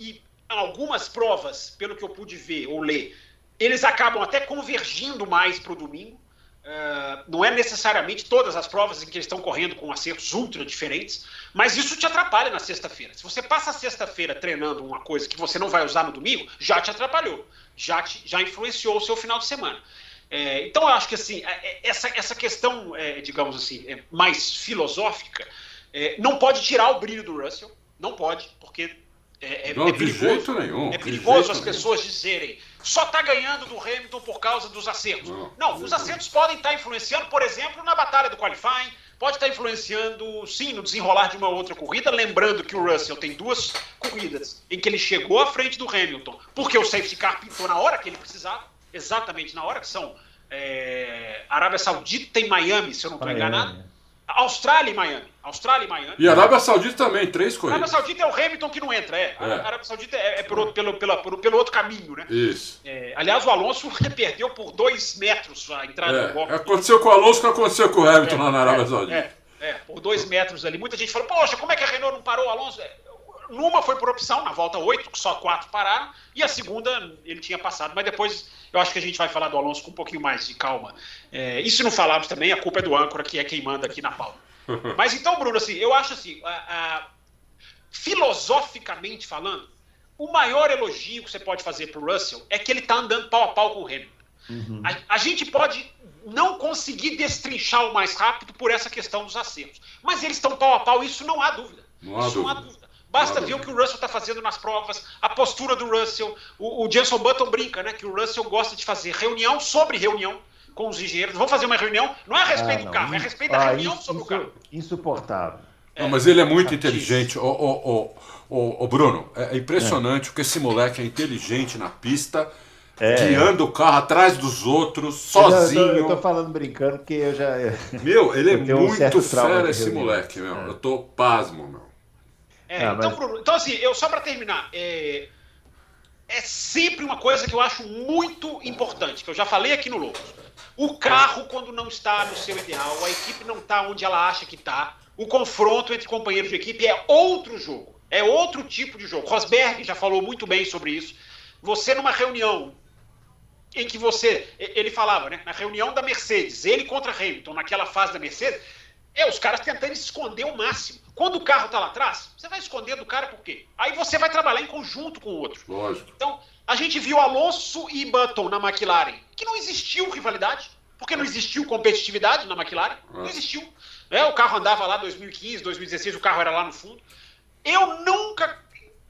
e algumas provas, pelo que eu pude ver ou ler, eles acabam até convergindo mais para o domingo. Uh, não é necessariamente todas as provas em que eles estão correndo com acertos ultra diferentes, mas isso te atrapalha na sexta-feira. Se você passa a sexta-feira treinando uma coisa que você não vai usar no domingo, já te atrapalhou, já, te, já influenciou o seu final de semana. É, então eu acho que assim, é, é, essa, essa questão, é, digamos assim, é mais filosófica, é, não pode tirar o brilho do Russell, não pode, porque é, é, não, é perigoso. Nenhum, é perigoso as pessoas nenhum. dizerem só está ganhando do Hamilton por causa dos acertos. Não, não os acertos podem estar tá influenciando, por exemplo, na batalha do qualifying, pode estar tá influenciando, sim, no desenrolar de uma outra corrida. Lembrando que o Russell tem duas corridas em que ele chegou à frente do Hamilton, porque o safety car pintou na hora que ele precisava, exatamente na hora, que são é, Arábia Saudita e Miami, se eu não estou enganado. Austrália e Miami. Austrália e Miami. E Arábia Saudita também, três corridas. Arábia Saudita é o Hamilton que não entra, é. é. A Arábia Saudita é, é pelo, pelo, pelo, pelo, outro caminho, né? Isso. É, aliás, o Alonso perdeu por dois metros a entrada é. do golpe. Aconteceu com o Alonso que aconteceu com o Hamilton lá na Arábia Saudita. É, é, por dois metros ali. Muita gente falou, poxa, como é que a Renault não parou o Alonso? Numa foi por opção, na volta 8, só quatro pararam, e a segunda ele tinha passado, mas depois eu acho que a gente vai falar do Alonso com um pouquinho mais de calma. É, e se não falarmos também, a culpa é do âncora, que é quem manda aqui na pauta. Mas então, Bruno, assim, eu acho assim, a, a, filosoficamente falando, o maior elogio que você pode fazer para o Russell é que ele está andando pau a pau com o Hamilton. Uhum. A, a, gente pode não conseguir destrinchar o mais rápido por essa questão dos acertos. Mas eles estão pau a pau, isso não há dúvida. Não há isso dúvida. não há dúvida. Basta ver o que o Russell está fazendo nas provas, a postura do Russell. O, o Jenson Button brinca, né? Que o Russell gosta de fazer reunião sobre reunião com os engenheiros. Vamos fazer uma reunião, não é a respeito ah, do carro, é a respeito da ah, reunião sobre o carro. Insuportável. Não, mas ele é muito inteligente. O, o, o, o, Bruno, é impressionante é. porque esse moleque é inteligente na pista. É. guiando o carro atrás dos outros, sozinho. Eu tô, eu tô falando brincando porque eu já. Meu, ele é muito um fera esse moleque, meu. É. Eu tô pasmo, meu. É, ah, então, mas... Bruno, então, assim, eu só para terminar, é, é sempre uma coisa que eu acho muito importante, que eu já falei aqui no Loucos. O carro, quando não está no seu ideal, a equipe não está onde ela acha que está, o confronto entre companheiros de equipe é outro jogo. É outro tipo de jogo. Rosberg já falou muito bem sobre isso. Você, numa reunião em que você. Ele falava, né? Na reunião da Mercedes, ele contra Hamilton, naquela fase da Mercedes, é os caras tentando esconder o máximo. Quando o carro está lá atrás, você vai esconder do cara por quê? Aí você vai trabalhar em conjunto com o outro. Lógico. Então, a gente viu Alonso e Button na McLaren, que não existiu rivalidade, porque não existiu competitividade na McLaren, não é. existiu. É, o carro andava lá 2015, 2016, o carro era lá no fundo. Eu nunca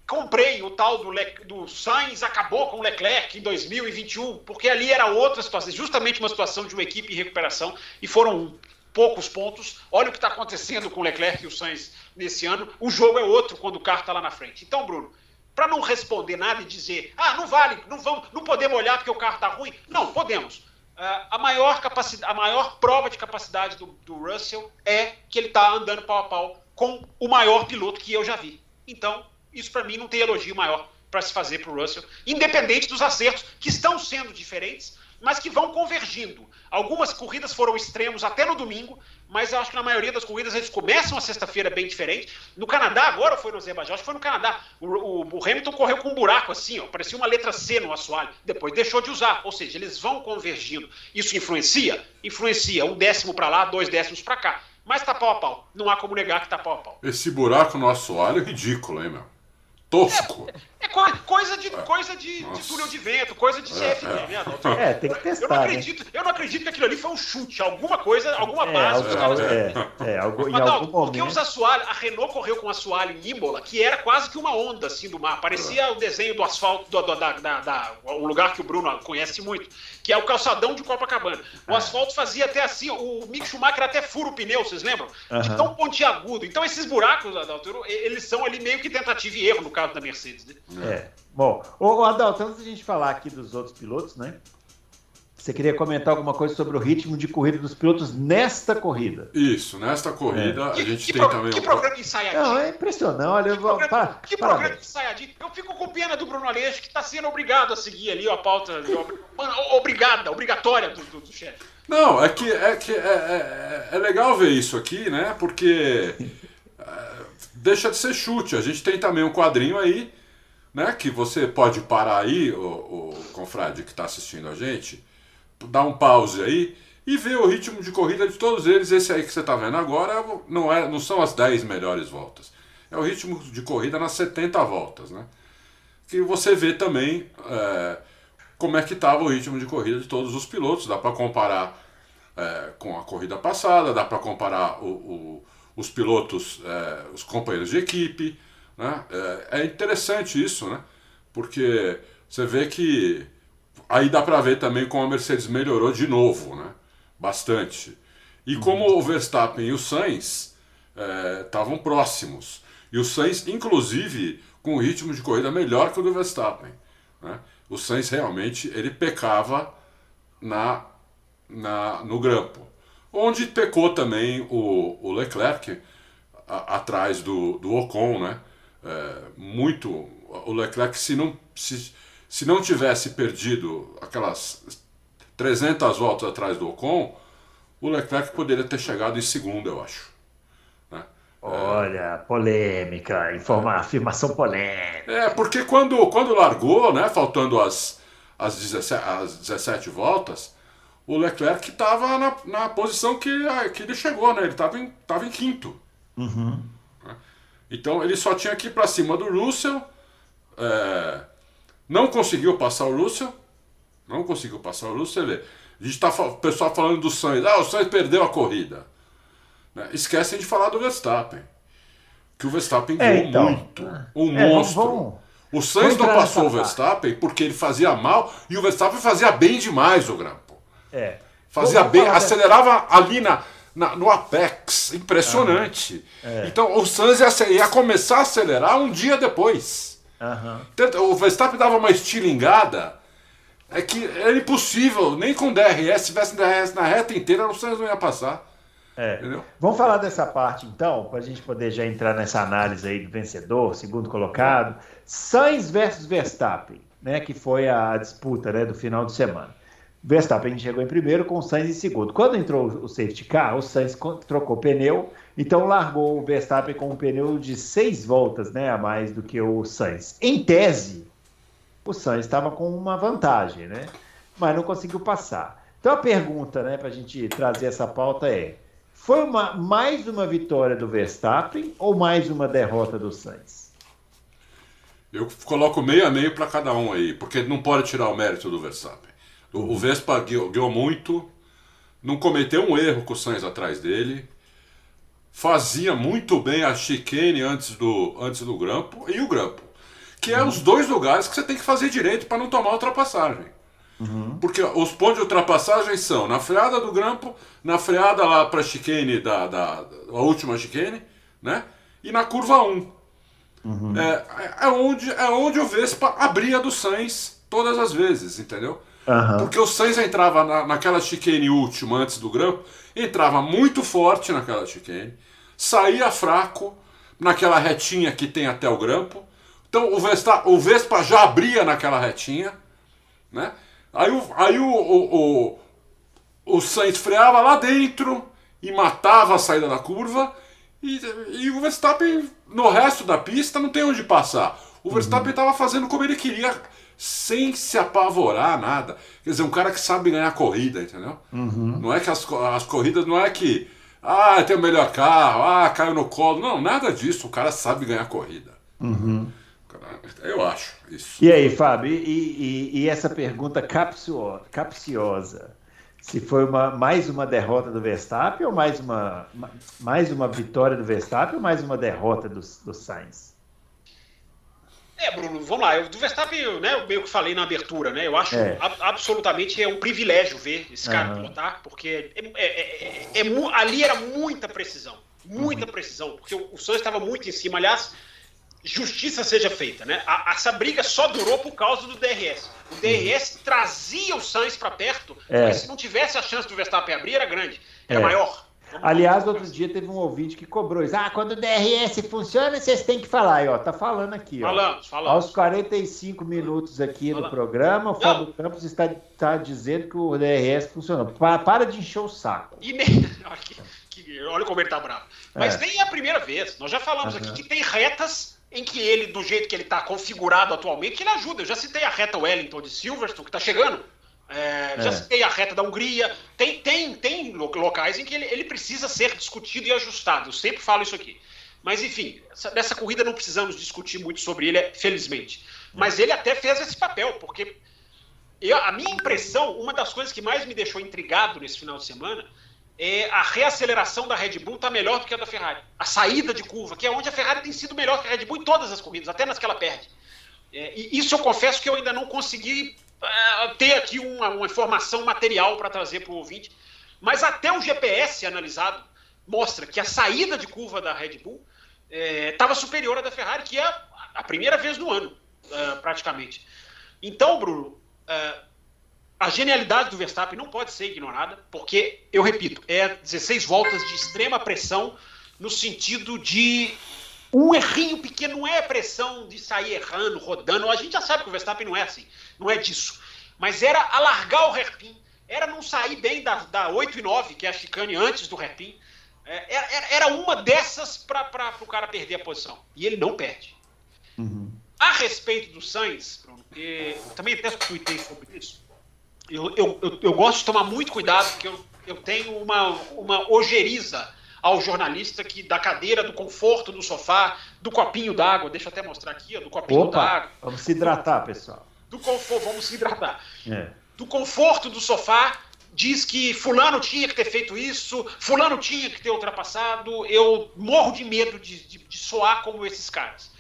comprei o tal do, Le... do Sainz acabou com o Leclerc em 2021, porque ali era outra situação, justamente uma situação de uma equipe em recuperação, e foram poucos pontos. Olha o que está acontecendo com o Leclerc e o Sainz nesse ano. O jogo é outro quando o carro está lá na frente. Então, Bruno, para não responder nada e dizer, ah, não vale, não vamos, não podemos olhar porque o carro está ruim. Não, podemos. Uh, a, maior capacidade, a maior prova de capacidade do, do Russell é que ele está andando pau a pau com o maior piloto que eu já vi. Então, isso para mim não tem elogio maior para se fazer para o Russell, independente dos acertos que estão sendo diferentes, mas que vão convergindo. Algumas corridas foram extremos até no domingo, mas eu acho que na maioria das corridas eles começam a sexta-feira bem diferente. No Canadá, agora foi no Azerbaijão, acho que foi no Canadá. O, o, o, Hamilton correu com um buraco assim, ó, parecia uma letra C no assoalho. Depois deixou de usar, ou seja, eles vão convergindo. Isso influencia? Influencia. Um décimo para lá, dois décimos para cá. mas tá pau a pau. Não há como negar que tá pau a pau. Esse buraco no assoalho é ridículo, hein, meu? tosco. É, é coisa, de, coisa de, de, túnel de vento, coisa de CFD, é, né, É, tem que testar. Eu não, né? acredito, né? eu não acredito que aquilo ali foi um chute, alguma coisa, alguma é, base. É, é, algo, Mas, não, porque momento. os assoalhos, a Renault correu com um assoalho em Imola, que era quase que uma onda assim do mar. Parecia o desenho do asfalto, do, do, da, da, da, um lugar que o Bruno conhece muito, que é o calçadão de Copacabana. O é. asfalto fazia até assim, o Mick Schumacher até fura o pneu, vocês lembram? De tão pontiagudo. Então esses buracos, Adalto, eles são ali meio que tentativa e erro, no caso da Mercedes, né? É. Bom, o Adalto, antes de a gente falar aqui dos outros pilotos, né? Você queria comentar alguma coisa sobre o ritmo de corrida dos pilotos nesta corrida? Isso, nesta corrida é. a gente que, tem que também. Que programa ensaiadinho? Não, é impressionante. Olha, que, programa, para, que para, programa ensaiadinho? Eu fico com pena do Bruno Aleixo, que está sendo obrigado a seguir ali a pauta obrigada, obrigatória do, do, do chefe. Não, é que, é, que é, é, é, legal ver isso aqui, né? Porque é, deixa de ser chute. A gente tem também um quadrinho aí, né? Que você pode parar aí, o, o confrade que está assistindo a gente dar um pause aí e ver o ritmo de corrida de todos eles. Esse aí que você está vendo agora não, é, não são as 10 melhores voltas. É o ritmo de corrida nas 70 voltas, né? Que você vê também é, como é que estava o ritmo de corrida de todos os pilotos. Dá para comparar é, com a corrida passada, dá para comparar o, o, os pilotos, é, os companheiros de equipe. Né? É, é interessante isso, né? Porque você vê que aí dá para ver também como a Mercedes melhorou de novo, né? Bastante. E como o Verstappen e o Sainz estavam é, próximos. E o Sainz, inclusive, com um ritmo de corrida melhor que o do Verstappen. Né? O Sainz realmente ele pecava na, na, no grampo. Onde pecou também o, o Leclerc a, atrás do, do Ocon, né? É, muito. O Leclerc, se não. Se, se não tivesse perdido aquelas 300 voltas atrás do Ocon, o Leclerc poderia ter chegado em segundo, eu acho. Né? Olha, é... polêmica, informa... afirmação polêmica. É, porque quando, quando largou, né, faltando as, as, 17, as 17 voltas, o Leclerc estava na, na posição que, que ele chegou, né? Ele estava em, tava em quinto. Uhum. Então ele só tinha que ir para cima do Russell. É, não conseguiu passar o Russell. Não conseguiu passar o Russell. Vê. A gente tá, o pessoal falando do Sainz. Ah, o Sainz perdeu a corrida. Né? Esquecem de falar do Verstappen. Que o Verstappen é, ganhou então, muito. Um é, monstro. o Sainz não passou o Verstappen porque ele fazia mal e o Verstappen fazia bem demais o grampo. É. Fazia bem, acelerava ali na, na, no apex. Impressionante. Ah, é. Então o Sainz ia, ia começar a acelerar um dia depois. Uhum. O Verstappen dava uma estilingada. É que era impossível, nem com DRS, se tivesse DRS na reta inteira, o Sainz não ia passar. É. Vamos falar dessa parte então, para a gente poder já entrar nessa análise aí do vencedor, segundo colocado. Sainz versus Verstappen, né, que foi a disputa né, do final de semana. Verstappen chegou em primeiro com o Sainz em segundo. Quando entrou o safety car, o Sainz trocou pneu, então largou o Verstappen com um pneu de seis voltas né, a mais do que o Sainz. Em tese, o Sainz estava com uma vantagem, né? mas não conseguiu passar. Então a pergunta né, para a gente trazer essa pauta é: foi uma, mais uma vitória do Verstappen ou mais uma derrota do Sainz? Eu coloco meio a meio para cada um aí, porque não pode tirar o mérito do Verstappen. O, Vespa guiou, guiou, muito, não cometeu um erro com o Sainz atrás dele, fazia muito bem a chicane antes do, antes do grampo e o grampo, que é os dois lugares que você tem que fazer direito para não tomar ultrapassagem. Uhum. Porque os pontos de ultrapassagem são na freada do grampo, na freada lá para a chicane, da, da, da, a última chicane, né? E na curva 1. Uhum. É, é, onde, é onde o Vespa abria do Sainz todas as vezes, entendeu? Uhum. Porque o Sainz entrava na, naquela chicane última antes do grampo, entrava muito forte naquela chicane, saía fraco naquela retinha que tem até o grampo. Então o Vespa, o Vespa já abria naquela retinha, né? Aí o, aí o, o, o, o Sainz freava lá dentro e matava a saída da curva. E, e o Verstappen, no resto da pista, não tem onde passar. O Verstappen estava uhum. fazendo como ele queria sem se apavorar, nada. Quer dizer, um cara que sabe ganhar corrida, entendeu? Uhum. Não é que as, as corridas, não é que Ah, tem o melhor carro, ah, caiu no colo. Não, nada disso. O cara sabe ganhar corrida. Uhum. Eu acho isso. E aí, Fábio, e, e, e essa pergunta capciosa? Se foi uma, mais uma derrota do Verstappen ou mais uma, mais uma vitória do Verstappen ou mais uma derrota do, do Sainz? É, Bruno, vamos lá. Eu, do Verstappen, né, eu meio que falei na abertura, né? Eu acho é. a, absolutamente é um privilégio ver esse cara uhum. pilotar, porque é, é, é, é ali era muita precisão. Muita uhum. precisão, porque o, o Sainz estava muito em cima. Aliás, justiça seja feita, né? A, essa briga só durou por causa do DRS. O DRS uhum. trazia o Sainz para perto, é. mas se não tivesse a chance do Verstappen abrir, era grande, era é. maior. Aliás, outro dia teve um ouvinte que cobrou isso. Ah, quando o DRS funciona, vocês têm que falar. aí, ó, tá falando aqui. Ó. Falamos, falamos. Aos 45 minutos aqui falamos. do programa, o Fábio Campos está, está dizendo que o DRS funcionou. Para, para de encher o saco. E nem... Olha como ele tá bravo. Mas é. nem é a primeira vez. Nós já falamos uhum. aqui que tem retas em que ele, do jeito que ele está configurado atualmente, ele ajuda. Eu já citei a reta Wellington de Silverstone, que está chegando. É, já é. citei a reta da Hungria. Tem, tem, tem locais em que ele, ele, precisa ser discutido e ajustado. Eu sempre falo isso aqui. Mas, enfim, essa, nessa corrida não precisamos discutir muito sobre ele, felizmente. Mas ele até fez esse papel, porque eu, a minha impressão, uma das coisas que mais me deixou intrigado nesse final de semana é, a reaceleração da Red Bull está melhor do que a da Ferrari. A saída de curva, que é onde a Ferrari tem sido melhor que a Red Bull em todas as corridas, até nas que ela perde. É, e isso eu confesso que eu ainda não consegui uh, ter aqui uma, uma informação material para trazer para o ouvinte. Mas até o GPS analisado mostra que a saída de curva da Red Bull estava é, superior à da Ferrari, que é a primeira vez no ano, uh, praticamente. Então, Bruno, uh, a genialidade do Verstappen não pode ser ignorada, porque, eu repito, é 16 voltas de extrema pressão, no sentido de um errinho pequeno, não é pressão de sair errando, rodando. A gente já sabe que o Verstappen não é assim, não é disso. Mas era alargar o hairpin, era não sair bem da, da 8 e 9, que é a chicane antes do hairpin. É, era, era uma dessas para o cara perder a posição. E ele não perde. Uhum. A respeito do Sainz, Bruno, também até tuitei sobre isso eu, eu, eu, eu, gosto de tomar muito cuidado, porque eu, eu tenho uma, uma ojeriza ao jornalista que da cadeira, do conforto do sofá, do copinho d'água, deixa eu até mostrar aqui, ó, do copinho d'água. Vamos se hidratar, pessoal. Do conforto, vamos se hidratar. É. Do conforto do sofá, diz que fulano tinha que ter feito isso, fulano tinha que ter ultrapassado. Eu morro de medo de, de, de soar como esses caras.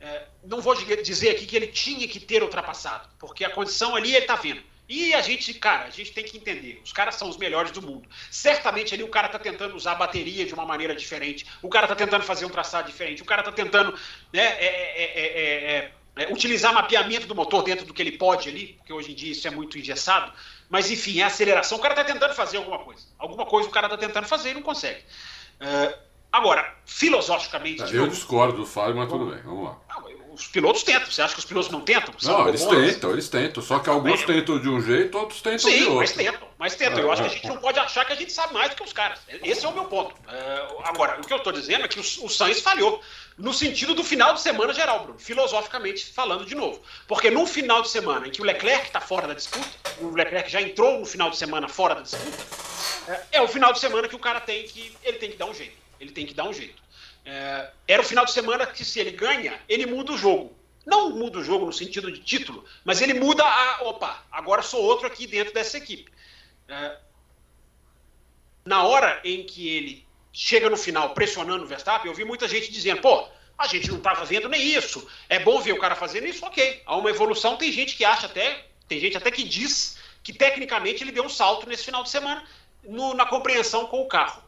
É, não vou dizer aqui que ele tinha que ter ultrapassado, porque a condição ali ele está vendo. E a gente, cara, a gente tem que entender, os caras são os melhores do mundo. Certamente ali o cara tá tentando usar a bateria de uma maneira diferente, o cara tá tentando fazer um traçado diferente, o cara tá tentando né, é, é, é, utilizar mapeamento do motor dentro do que ele pode ali, porque hoje em dia isso é muito engessado. Mas enfim, é aceleração, o cara tá tentando fazer alguma coisa. Alguma coisa o cara tá tentando fazer e não consegue. Uh, agora, filosoficamente. eu discordo do Fábio, mas tudo bem, vamos lá. Não, os pilotos tentam. Você acha que os pilotos não tentam? São não, eles tentam, eles tentam. Só que alguns é. tentam de um jeito, outros tentam Sim, de outro. mas tentam. Mas tentam. eu acho que a gente não pode achar que a gente sabe mais do que os caras. Esse é o meu ponto. É, agora, o que eu estou dizendo é que o, o Sainz falhou. No sentido do final de semana geral, Bruno. Filosoficamente falando de novo. Porque no final de semana em que o Leclerc está fora da disputa, o Leclerc já entrou no final de semana fora da disputa, é, é o final de semana que o cara tem que. Ele tem que dar um jeito. Ele tem que dar um jeito. É, era o final de semana que, se ele ganha, ele muda o jogo. Não muda o jogo no sentido de título, mas ele muda a. Opa, agora sou outro aqui dentro dessa equipe. É, na hora em que ele chega no final pressionando o Verstappen, eu vi muita gente dizendo: pô, a gente não estava vendo nem isso. É bom ver o cara fazendo isso? Ok. Há uma evolução. Tem gente que acha até, tem gente até que diz que tecnicamente ele deu um salto nesse final de semana no, na compreensão com o carro.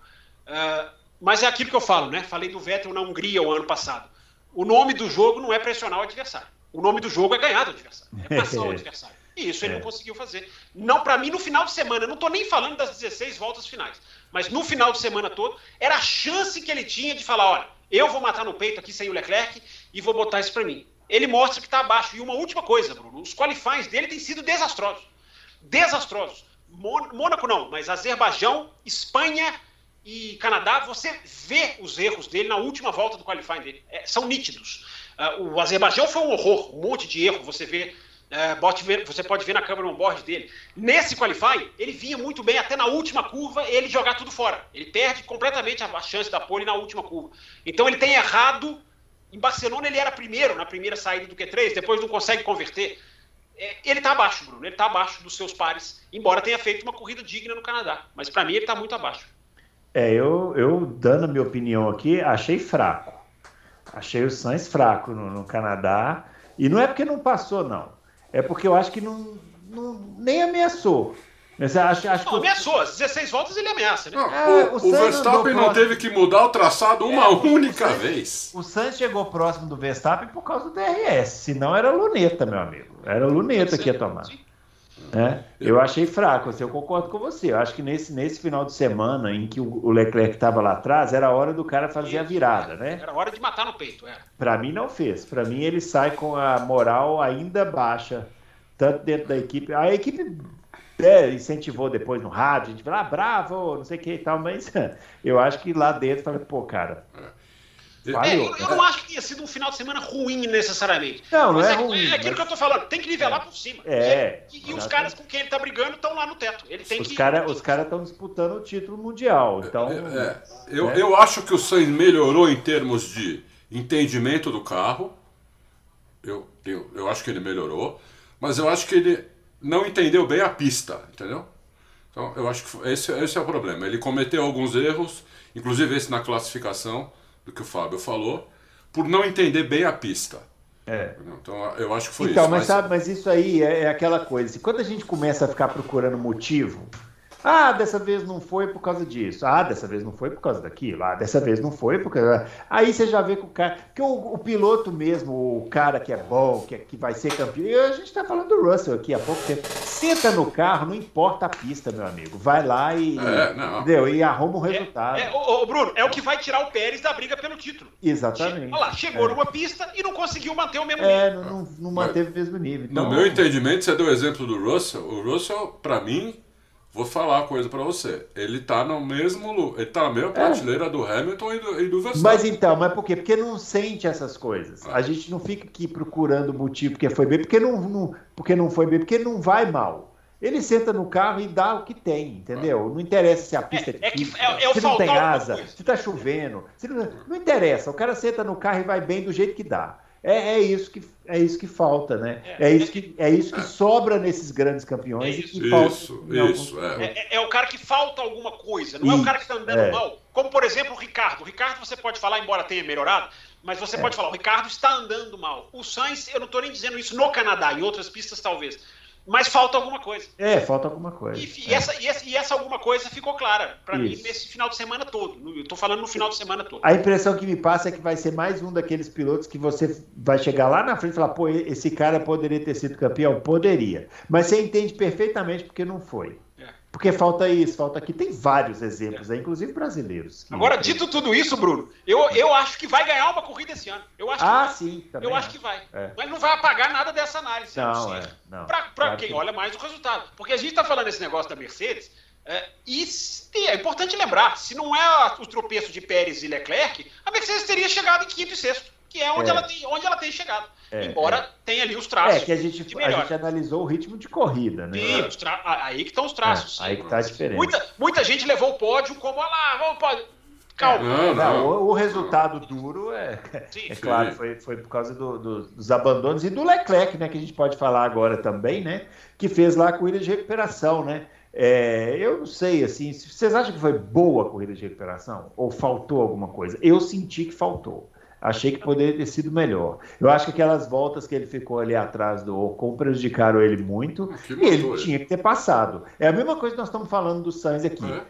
Uh, mas é aquilo que eu falo, né? Falei do Vettel na Hungria o ano passado. O nome do jogo não é pressionar o adversário. O nome do jogo é ganhar do adversário. É passar o adversário. E isso ele é. não conseguiu fazer. Não para mim no final de semana. Eu não estou nem falando das 16 voltas finais. Mas no final de semana todo, era a chance que ele tinha de falar: olha, eu vou matar no peito aqui sem o Leclerc e vou botar isso para mim. Ele mostra que está abaixo. E uma última coisa, Bruno: os qualifies dele têm sido desastrosos. Desastrosos. Mônaco não, mas Azerbaijão, Espanha e Canadá, você vê os erros dele na última volta do qualifying dele. É, são nítidos. Uh, o Azerbaijão foi um horror, um monte de erro. Você vê É, você pode ver na câmera on-board dele. Nesse qualify, ele vinha muito bem até na última curva ele jogar tudo fora. Ele perde completamente a chance da pole na última curva. Então ele tem errado. Em Barcelona ele era primeiro na primeira saída do Q3, depois não consegue converter. É, ele está abaixo, Bruno. Ele está abaixo dos seus pares, embora tenha feito uma corrida digna no Canadá. Mas para mim ele está muito abaixo. É, eu, eu dando a minha opinião aqui, achei fraco. Achei o Sainz fraco no, no Canadá. E não é porque não passou, não. É porque eu acho que não, não nem ameaçou. Mas acho, acho não, que... ameaçou. As 16 voltas ele ameaça, né? Não, é, o, o, o Verstappen não teve que mudar o traçado uma é, única o vez. O Sainz chegou próximo do Verstappen por causa do DRS. Senão era luneta, meu amigo. Era luneta que ia tomar. Sim. É, eu achei fraco, assim, eu concordo com você. Eu acho que nesse, nesse final de semana em que o Leclerc estava lá atrás, era hora do cara fazer a virada, né? Era hora de matar no peito, é. Para mim não fez. Para mim ele sai com a moral ainda baixa, tanto dentro da equipe. A equipe é, incentivou depois no rádio, a gente falou, ah, bravo, não sei o que e tal, mas eu acho que lá dentro, falei, pô, cara, é. É, eu, eu, não acho que tenha sido um final de semana ruim necessariamente. Não, não é, é ruim. É aquilo mas... que eu tô falando, tem que nivelar é. por cima. É. E, e os caras com quem ele tá brigando estão lá no teto. Ele tem os que. Cara, os caras estão disputando o título mundial. Então. É, é. eu, né? eu acho que o Sainz melhorou em termos de entendimento do carro. Eu, eu, eu acho que ele melhorou. Mas eu acho que ele não entendeu bem a pista, entendeu? Então, eu acho que esse, esse é o problema. Ele cometeu alguns erros, inclusive esse na classificação do que o Fábio falou, por não entender bem a pista. É. Então eu acho que foi então, isso. Mas, mas sabe, mas isso aí é, é aquela coisa. Quando a gente começa a ficar procurando motivo, ah, dessa vez não foi por causa disso. Ah, dessa vez não foi por causa daquilo. Ah, dessa vez não foi por causa. Aí você já vê que o cara. Que o, o piloto mesmo, o cara que é bom, que, é, que vai ser campeão. E a gente está falando do Russell aqui há pouco tempo. Senta no carro, não importa a pista, meu amigo. Vai lá e. É, não. Entendeu? E arruma o é, resultado. É, é, ô, ô, Bruno, é o que vai tirar o Pérez da briga pelo título. Exatamente. Olha lá, chegou é. numa pista e não conseguiu manter o mesmo é, nível. É, não, não, manteve o mesmo nível. Então, no meu entendimento, você deu o exemplo do Russell. O Russell, para mim Vou falar uma coisa para você. Ele tá no mesmo. Ele tá na mesma é. prateleira do Hamilton e do, e do Verstappen. Mas então, mas por quê? Porque não sente essas coisas. A gente não fica aqui procurando motivo porque foi bem, porque não, não, porque não foi bem, porque não vai mal. Ele senta no carro e dá o que tem, entendeu? Não interessa se a pista é, é, difícil, é, é se não tem asa, se tá chovendo. Não, não interessa. O cara senta no carro e vai bem do jeito que dá. É, é, isso que, é isso que falta, né? É, é isso, que, é isso que sobra nesses grandes campeões. É isso, isso, falta isso é. é. é. o cara que falta alguma coisa, não isso, é o cara que está andando é. mal. Como, por exemplo, o Ricardo. O Ricardo você pode falar, embora tenha melhorado, mas você pode falar, o Ricardo está andando mal. O Sainz, eu não estou nem dizendo isso no Canadá, em outras pistas talvez. Mas falta alguma coisa. É, falta alguma coisa. E, e, é. essa, e, essa, e essa, alguma coisa ficou clara para mim nesse final de semana todo. Eu estou falando no final de semana todo. A impressão que me passa é que vai ser mais um daqueles pilotos que você vai chegar lá na frente e falar: pô, esse cara poderia ter sido campeão? Poderia. Mas você entende perfeitamente porque não foi. Porque falta isso, falta aqui. Tem vários exemplos, é. inclusive brasileiros. Agora, dito tudo isso, Bruno, eu, eu acho que vai ganhar uma corrida esse ano. Eu acho ah, vai. sim. Eu acho que vai. É. Mas não vai apagar nada dessa análise. Não, é. Para claro quem que... olha mais o resultado. Porque a gente está falando esse negócio da Mercedes. É, e é importante lembrar, se não é o tropeço de Pérez e Leclerc, a Mercedes teria chegado em quinto e sexto, que é onde, é. Ela, tem, onde ela tem chegado. É, Embora é. tenha ali os traços. É que a gente, a gente analisou o ritmo de corrida, né? Sim, tra... aí que estão os traços. É, aí que está a diferença. Muita, muita gente levou o pódio como, olha lá, vamos pódio. Calma. Não, não. O, o, resultado duro é, sim, é sim. claro, foi, foi por causa do, do, dos abandonos e do Leclerc, né? Que a gente pode falar agora também, né? Que fez lá a corrida de recuperação, né? É, eu não sei, assim, vocês acham que foi boa a corrida de recuperação? Ou faltou alguma coisa? Eu senti que faltou. Achei que poderia ter sido melhor. Eu acho que aquelas voltas que ele ficou ali atrás do Ocon prejudicaram ele muito ah, e ele tinha que ter passado. É a mesma coisa que nós estamos falando do Sainz aqui. É.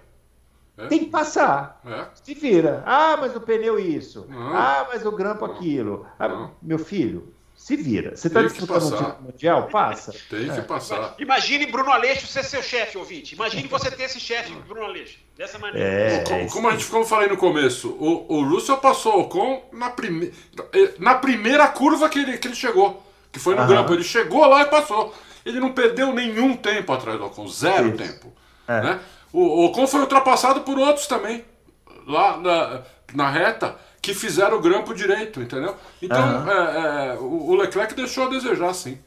É. Tem que passar. É. Se vira. Ah, mas o pneu isso. Não. Ah, mas o grampo aquilo. Ah, meu filho, se vira. Você está disputando um título mundial? Passa. Tem que é. passar. Imagine Bruno Aleixo ser seu chefe, ouvinte. Imagine você ter esse chefe, Bruno Aleixo. Dessa maneira. É, como, como, a gente, eu falei no começo, o, o Russell passou o Ocon na, prime, na primeira curva que ele, que ele chegou. Que foi no Aham. grampo. Ele chegou lá e passou. Ele não perdeu nenhum tempo atrás do Ocon. Zero Isso. tempo. É. Né? O, o Ocon foi ultrapassado por outros também. Lá na, na reta que fizeram o grampo direito, entendeu? Então, uhum. é, é, o Leclerc deixou a desejar, sim.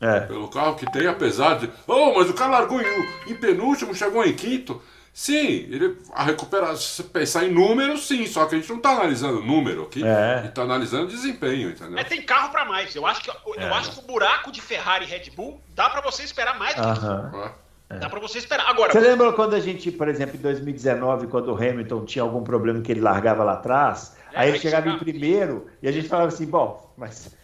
É. Pelo carro que tem, apesar de. Oh, mas o cara largou em, em penúltimo, chegou em quinto. Sim, ele, a recuperação, se pensar em números, sim, só que a gente não está analisando número aqui, é. está analisando desempenho, entendeu? É, tem carro para mais. Eu acho, que, eu é. acho que o buraco de Ferrari e Red Bull dá para você esperar mais do que isso. É. Dá para você esperar. Agora, você lembra quando a gente, por exemplo, em 2019, quando o Hamilton tinha algum problema que ele largava lá atrás, aí ele chegava em primeiro e a gente falava assim, bom, mas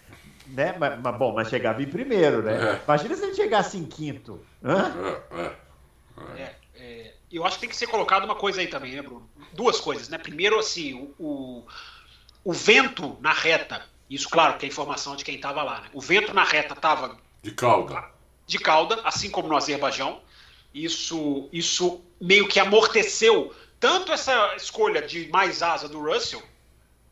né? Mas, mas, bom, mas chegava em primeiro, né? É. Imagina se ele chegasse em quinto. É, é, é, é, eu acho que tem que ser colocado uma coisa aí também, né, Bruno? Duas coisas, né? Primeiro, assim, o, o, o vento na reta, isso, claro, que é informação de quem estava lá, né? O vento na reta estava. De cauda. De cauda, assim como no Azerbaijão. Isso, isso meio que amorteceu tanto essa escolha de mais asa do Russell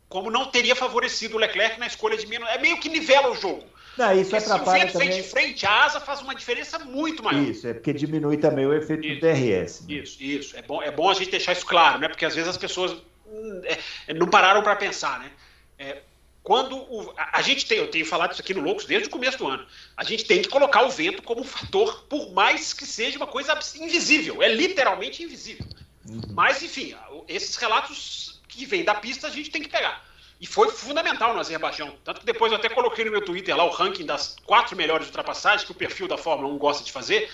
como não teria favorecido o Leclerc na escolha de menos. É meio que nivela o jogo. Não, isso porque atrapalha se o vento também... vem de frente, a asa faz uma diferença muito maior. Isso, é porque diminui também o efeito isso, do DRS. Né? Isso, isso. É bom, é bom a gente deixar isso claro, né? Porque às vezes as pessoas hum, é, não pararam para pensar, né? É, quando o, a, a, gente tem, eu tenho falado isso aqui no Loucos desde o começo do ano, a gente tem que colocar o vento como um fator, por mais que seja uma coisa invisível, é literalmente invisível. Uhum. Mas, enfim, esses relatos que vem da pista a gente tem que pegar. E foi fundamental no Azerbaijão. Tanto que depois eu até coloquei no meu Twitter lá o ranking das quatro melhores ultrapassagens que o perfil da Fórmula 1 gosta de fazer.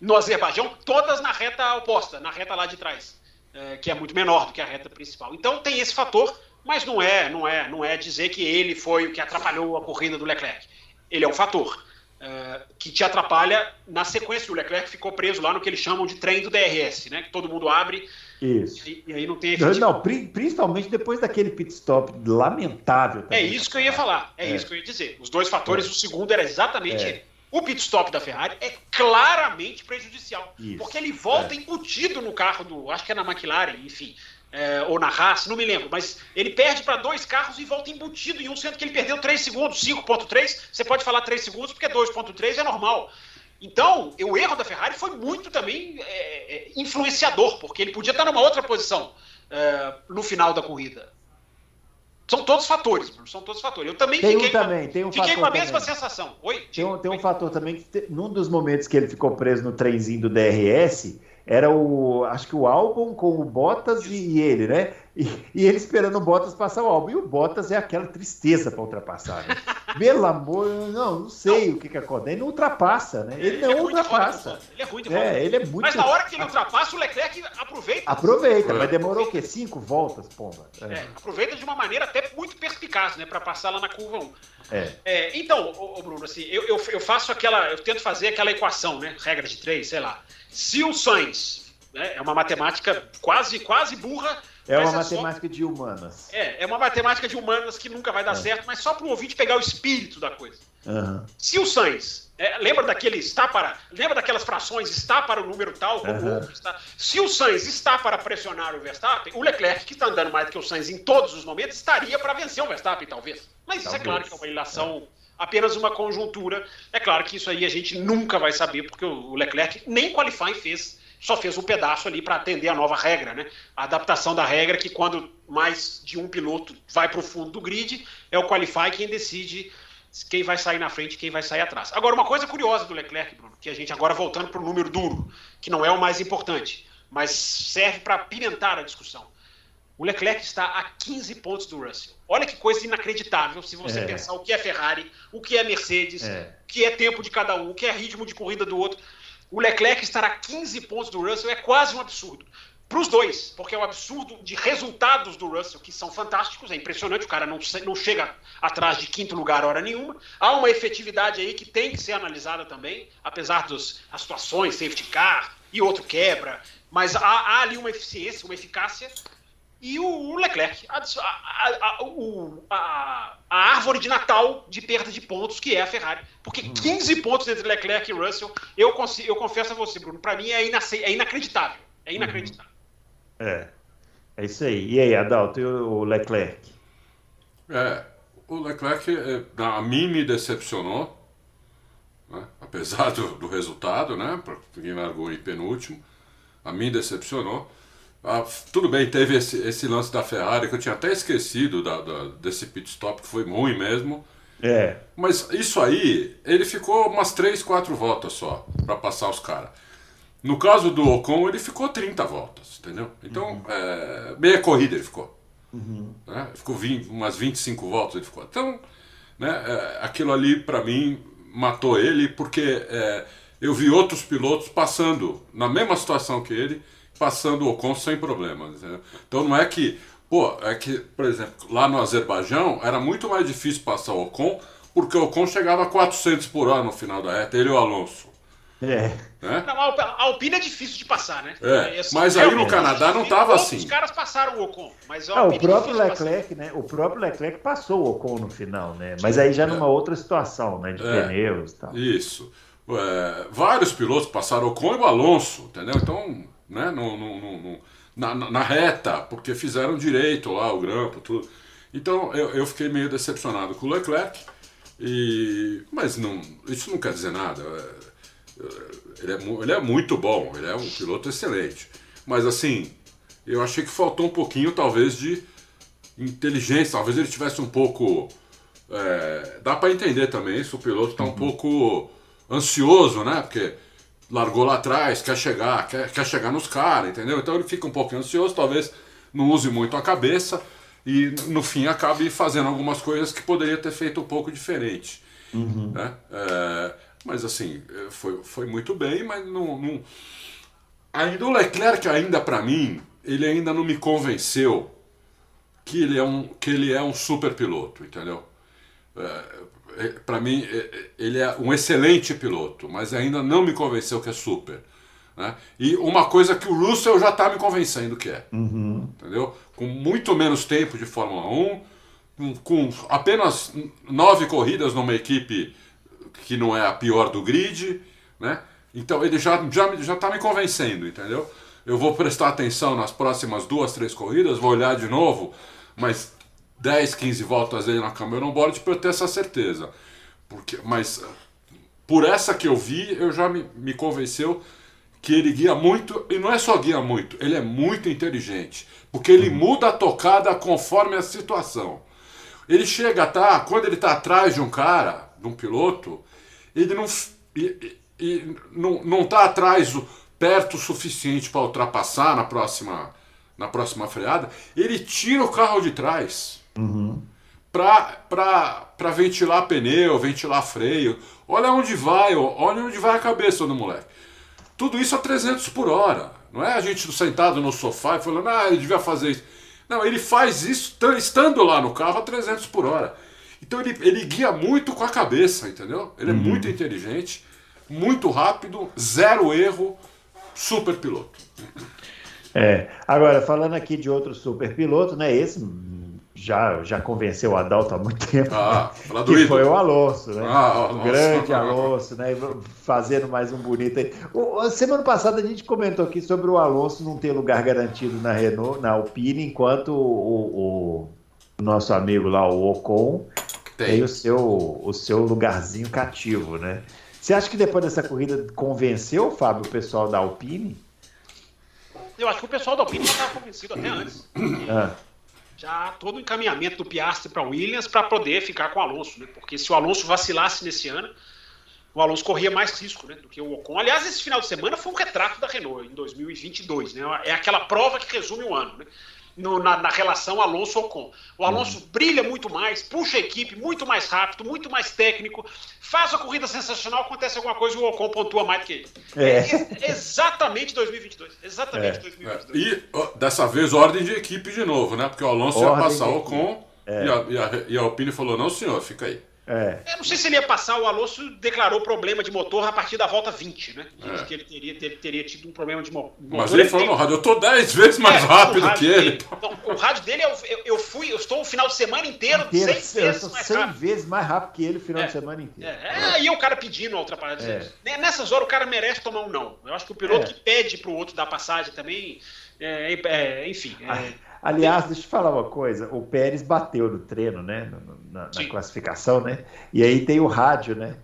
No Azerbaijão, todas na reta oposta, na reta lá de trás, é, que é muito menor do que a reta principal. Então tem esse fator, mas não é, não é, não é dizer que ele foi o que atrapalhou a corrida do Leclerc. Ele é um fator. É, que te atrapalha na sequência. O Leclerc ficou preso lá no que eles chamam de trem do DRS, né? Que todo mundo abre isso. E, e aí não tem efetivo. Não, principalmente depois daquele pit stop lamentável. Também. É isso que eu ia falar. É, é, isso que eu ia dizer. Os dois fatores, é. o segundo era exatamente é. O pit stop da Ferrari é claramente prejudicial. Isso. Porque ele volta é. embutido no carro do. Acho que é na McLaren, enfim. É, ou na Haas, não me lembro, mas ele perde para dois carros e volta embutido em um, sendo que ele perdeu 3 segundos, 5.3. Você pode falar 3 segundos porque 2.3 é normal. Então, o erro da Ferrari foi muito também é, é, influenciador, porque ele podia estar numa outra posição é, no final da corrida. São todos fatores, são todos fatores. Eu também tem fiquei, um também, tem um fiquei com a mesma também. sensação. Oi? Tem um, tem um fator também que, num dos momentos que ele ficou preso no trenzinho do DRS, era o, acho que o álbum com o Bottas e ele, né? E, e, ele esperando o Bottas passar o álbum. E o Bottas é aquela tristeza para ultrapassar. Né? Pelo amor, não, não sei não. o que, que acontece. Ele não ultrapassa, né? Ele, ele não é ultrapassa. ele é ruim de volta. É, ele é muito... Mas na hora que ele ultrapassa, o Leclerc aproveita. Aproveita, mas demorou o quê? Cinco voltas, pomba? É. é. aproveita de uma maneira até muito perspicaz, né? Para passar lá na curva 1. É. é então, ô, Bruno, assim, eu, eu, eu faço aquela. Eu tento fazer aquela equação, né? Regra de três, sei lá. Se o Sainz né, é uma matemática quase, quase burra. É uma é matemática só... de humanas. É, é uma matemática de humanas que nunca vai dar é. certo, mas só para o ouvinte pegar o espírito da coisa. Uhum. Se o Sainz, é, lembra daquele está para. Lembra daquelas frações está para o número tal, como uhum. outro está. Se o Sainz está para pressionar o Verstappen, o Leclerc, que está andando mais do que o Sainz em todos os momentos, estaria para vencer o Verstappen, talvez. Mas talvez. isso é claro que é uma ilação. É apenas uma conjuntura. É claro que isso aí a gente nunca vai saber, porque o Leclerc nem qualifying fez, só fez um pedaço ali para atender a nova regra, né? A adaptação da regra que quando mais de um piloto vai para o fundo do grid, é o qualify quem decide quem vai sair na frente e quem vai sair atrás. Agora, uma coisa curiosa do Leclerc, Bruno, que a gente agora voltando para o número duro, que não é o mais importante, mas serve para pimentar a discussão. O Leclerc está a 15 pontos do Russell. Olha que coisa inacreditável se você é. pensar o que é Ferrari, o que é Mercedes, é. o que é tempo de cada um, o que é ritmo de corrida do outro. O Leclerc estar a 15 pontos do Russell é quase um absurdo. Para os dois, porque é um absurdo de resultados do Russell, que são fantásticos, é impressionante, o cara não, não chega atrás de quinto lugar hora nenhuma. Há uma efetividade aí que tem que ser analisada também, apesar das situações, safety car e outro quebra, mas há, há ali uma eficiência, uma eficácia e o Leclerc, a, a, a, a, árvore de Natal de perda de pontos, que é a Ferrari. Porque 15 uhum. pontos entre Leclerc e Russell, eu, eu confesso a você, Bruno, para mim é, é, inacreditável. É inacreditável. É. É isso aí. E aí, Adalto, e o Leclerc? É, o Leclerc, é, a mim, me decepcionou, né? apesar do, do resultado, né? Para quem largou em penúltimo, a mim decepcionou. Ah, tudo bem, teve esse, esse lance da Ferrari que eu tinha até esquecido da, da, desse pit stop, que foi ruim mesmo. É. Mas isso aí, ele ficou umas 3, 4 voltas só para passar os caras. No caso do Ocon, ele ficou 30 voltas, entendeu? Então, uhum. é, meia corrida ele ficou. Uhum. Né? Ficou 20, umas 25 voltas ele ficou. Então, né, é, aquilo ali, para mim, matou ele, porque é, eu vi outros pilotos passando na mesma situação que ele, passando o Ocon sem problemas. Entendeu? Então, não é que Pô, é que, por exemplo, lá no Azerbaijão era muito mais difícil passar o Ocon, porque o Ocon chegava a 400 por hora no final da reta, ele e o Alonso. É. Né? Não, a Alpine é difícil de passar, né? É, assim, mas aí no Canadá não estava assim. Os caras passaram o Ocon, mas ah, o próprio é Leclerc, né? O próprio Leclerc passou o Ocon no final, né? Mas aí já é. numa outra situação, né? De é, pneus e tal. Isso. É, vários pilotos passaram o Ocon e o Alonso, entendeu? Então, né? Não, não, não, não na, na, reta, porque fizeram direito lá, o grampo, tudo. Então eu, eu fiquei meio decepcionado com o Leclerc, e, mas não, isso não quer dizer nada. Ele é, ele é muito bom, ele é um piloto excelente. Mas assim, eu achei que faltou um pouquinho, talvez, de inteligência. Talvez ele tivesse um pouco. É, dá para entender também se o piloto está um uhum. pouco ansioso, né? Porque largou lá atrás, quer chegar, quer, quer chegar nos caras, entendeu? Então ele fica um pouquinho ansioso, talvez não use muito a cabeça e no fim acabe fazendo algumas coisas que poderia ter feito um pouco diferente. Uhum. Né? É, mas assim, foi, foi muito bem, mas não, não... Ainda o Leclerc, ainda para mim, ele ainda não me convenceu que ele é um, que ele é um super piloto, entendeu? É, é, para mim, é, ele é um excelente piloto, mas ainda não me convenceu que é super. Né? E uma coisa que o Russell já está me convencendo que é. Uhum. Entendeu? Com muito menos tempo de Fórmula 1, com apenas nove corridas numa equipe que não é a pior do grid, né? Então ele já já já está me convencendo, entendeu? Eu vou prestar atenção nas próximas duas, três corridas, vou olhar de novo, mas 10, 15 voltas dele na Cameron Board para eu ter essa certeza. Porque, mas por essa que eu vi, eu já me, me convenceu que ele guia muito, e não é só guia muito, ele é muito inteligente. Porque ele uhum. muda a tocada conforme a situação. Ele chega, tá? Quando ele está atrás de um cara, de um piloto, ele não, e, e, não, não tá atrás perto o suficiente para ultrapassar na próxima, na próxima freada, ele tira o carro de trás. Uhum. Para ventilar pneu, ventilar freio. Olha onde vai, olha onde vai a cabeça do moleque. Tudo isso a 300 por hora. Não é a gente sentado no sofá e falando, ah, ele devia fazer isso. Não, ele faz isso estando lá no carro a 300 por hora. Então ele, ele guia muito com a cabeça, entendeu? Ele é uhum. muito inteligente, muito rápido, zero erro, super piloto. É, agora, falando aqui de outro super piloto, né? Esse já, já convenceu o Adalto há muito tempo, ah, né? que foi o Alonso, né? Ah, o grande Alonso, né? Fazendo mais um bonito aí. O, semana passada a gente comentou aqui sobre o Alonso não ter lugar garantido na Renault, na Alpine, enquanto o, o, o nosso amigo lá, o Ocon, tem, tem o, seu, o seu lugarzinho cativo, né? Você acha que depois dessa corrida convenceu, Fábio, o pessoal da Alpine? Eu acho que o pessoal da Alpine já estava convencido até antes. Ah já todo o encaminhamento do Piastri para Williams para poder ficar com o Alonso, né? Porque se o Alonso vacilasse nesse ano, o Alonso corria mais risco né, do que o Ocon. Aliás, esse final de semana foi um retrato da Renault em 2022, né? É aquela prova que resume o ano, né? No, na, na, relação Alonso-Ocon. O Alonso uhum. brilha muito mais, puxa a equipe muito mais rápido, muito mais técnico, faz a corrida sensacional, acontece alguma coisa e o Ocon pontua mais do que ele. É. É, exatamente 2022. Exatamente é. 2022. E dessa vez ordem de equipe de novo, né? Porque o Alonso ordem ia passar o Ocon é. e, a, e, a, e a Alpine falou: não, senhor, fica aí. É. Eu não sei se ele ia passar, o Alonso declarou problema de motor a partir da volta 20, né? É. Que ele teria, ele teria tido um problema de motor. Mas ele, falou tem... no rádio, eu tô 10 vezes mais é, rápido que ele. Dele, então, o rádio dele, eu, eu, fui, eu estou o final de semana inteiro, inteiro 100 vezes mais 100 rápido. vezes mais rápido que ele o final de é. semana inteiro. É, aí o cara pedindo a ultrapassagem. É. Nessas horas o cara merece tomar um não. Eu acho que o piloto que pede pro outro dar passagem também, enfim. Ah. Aliás, deixa eu falar uma coisa. O Pérez bateu no treino, né? Na, na classificação, né? E aí tem o rádio, né?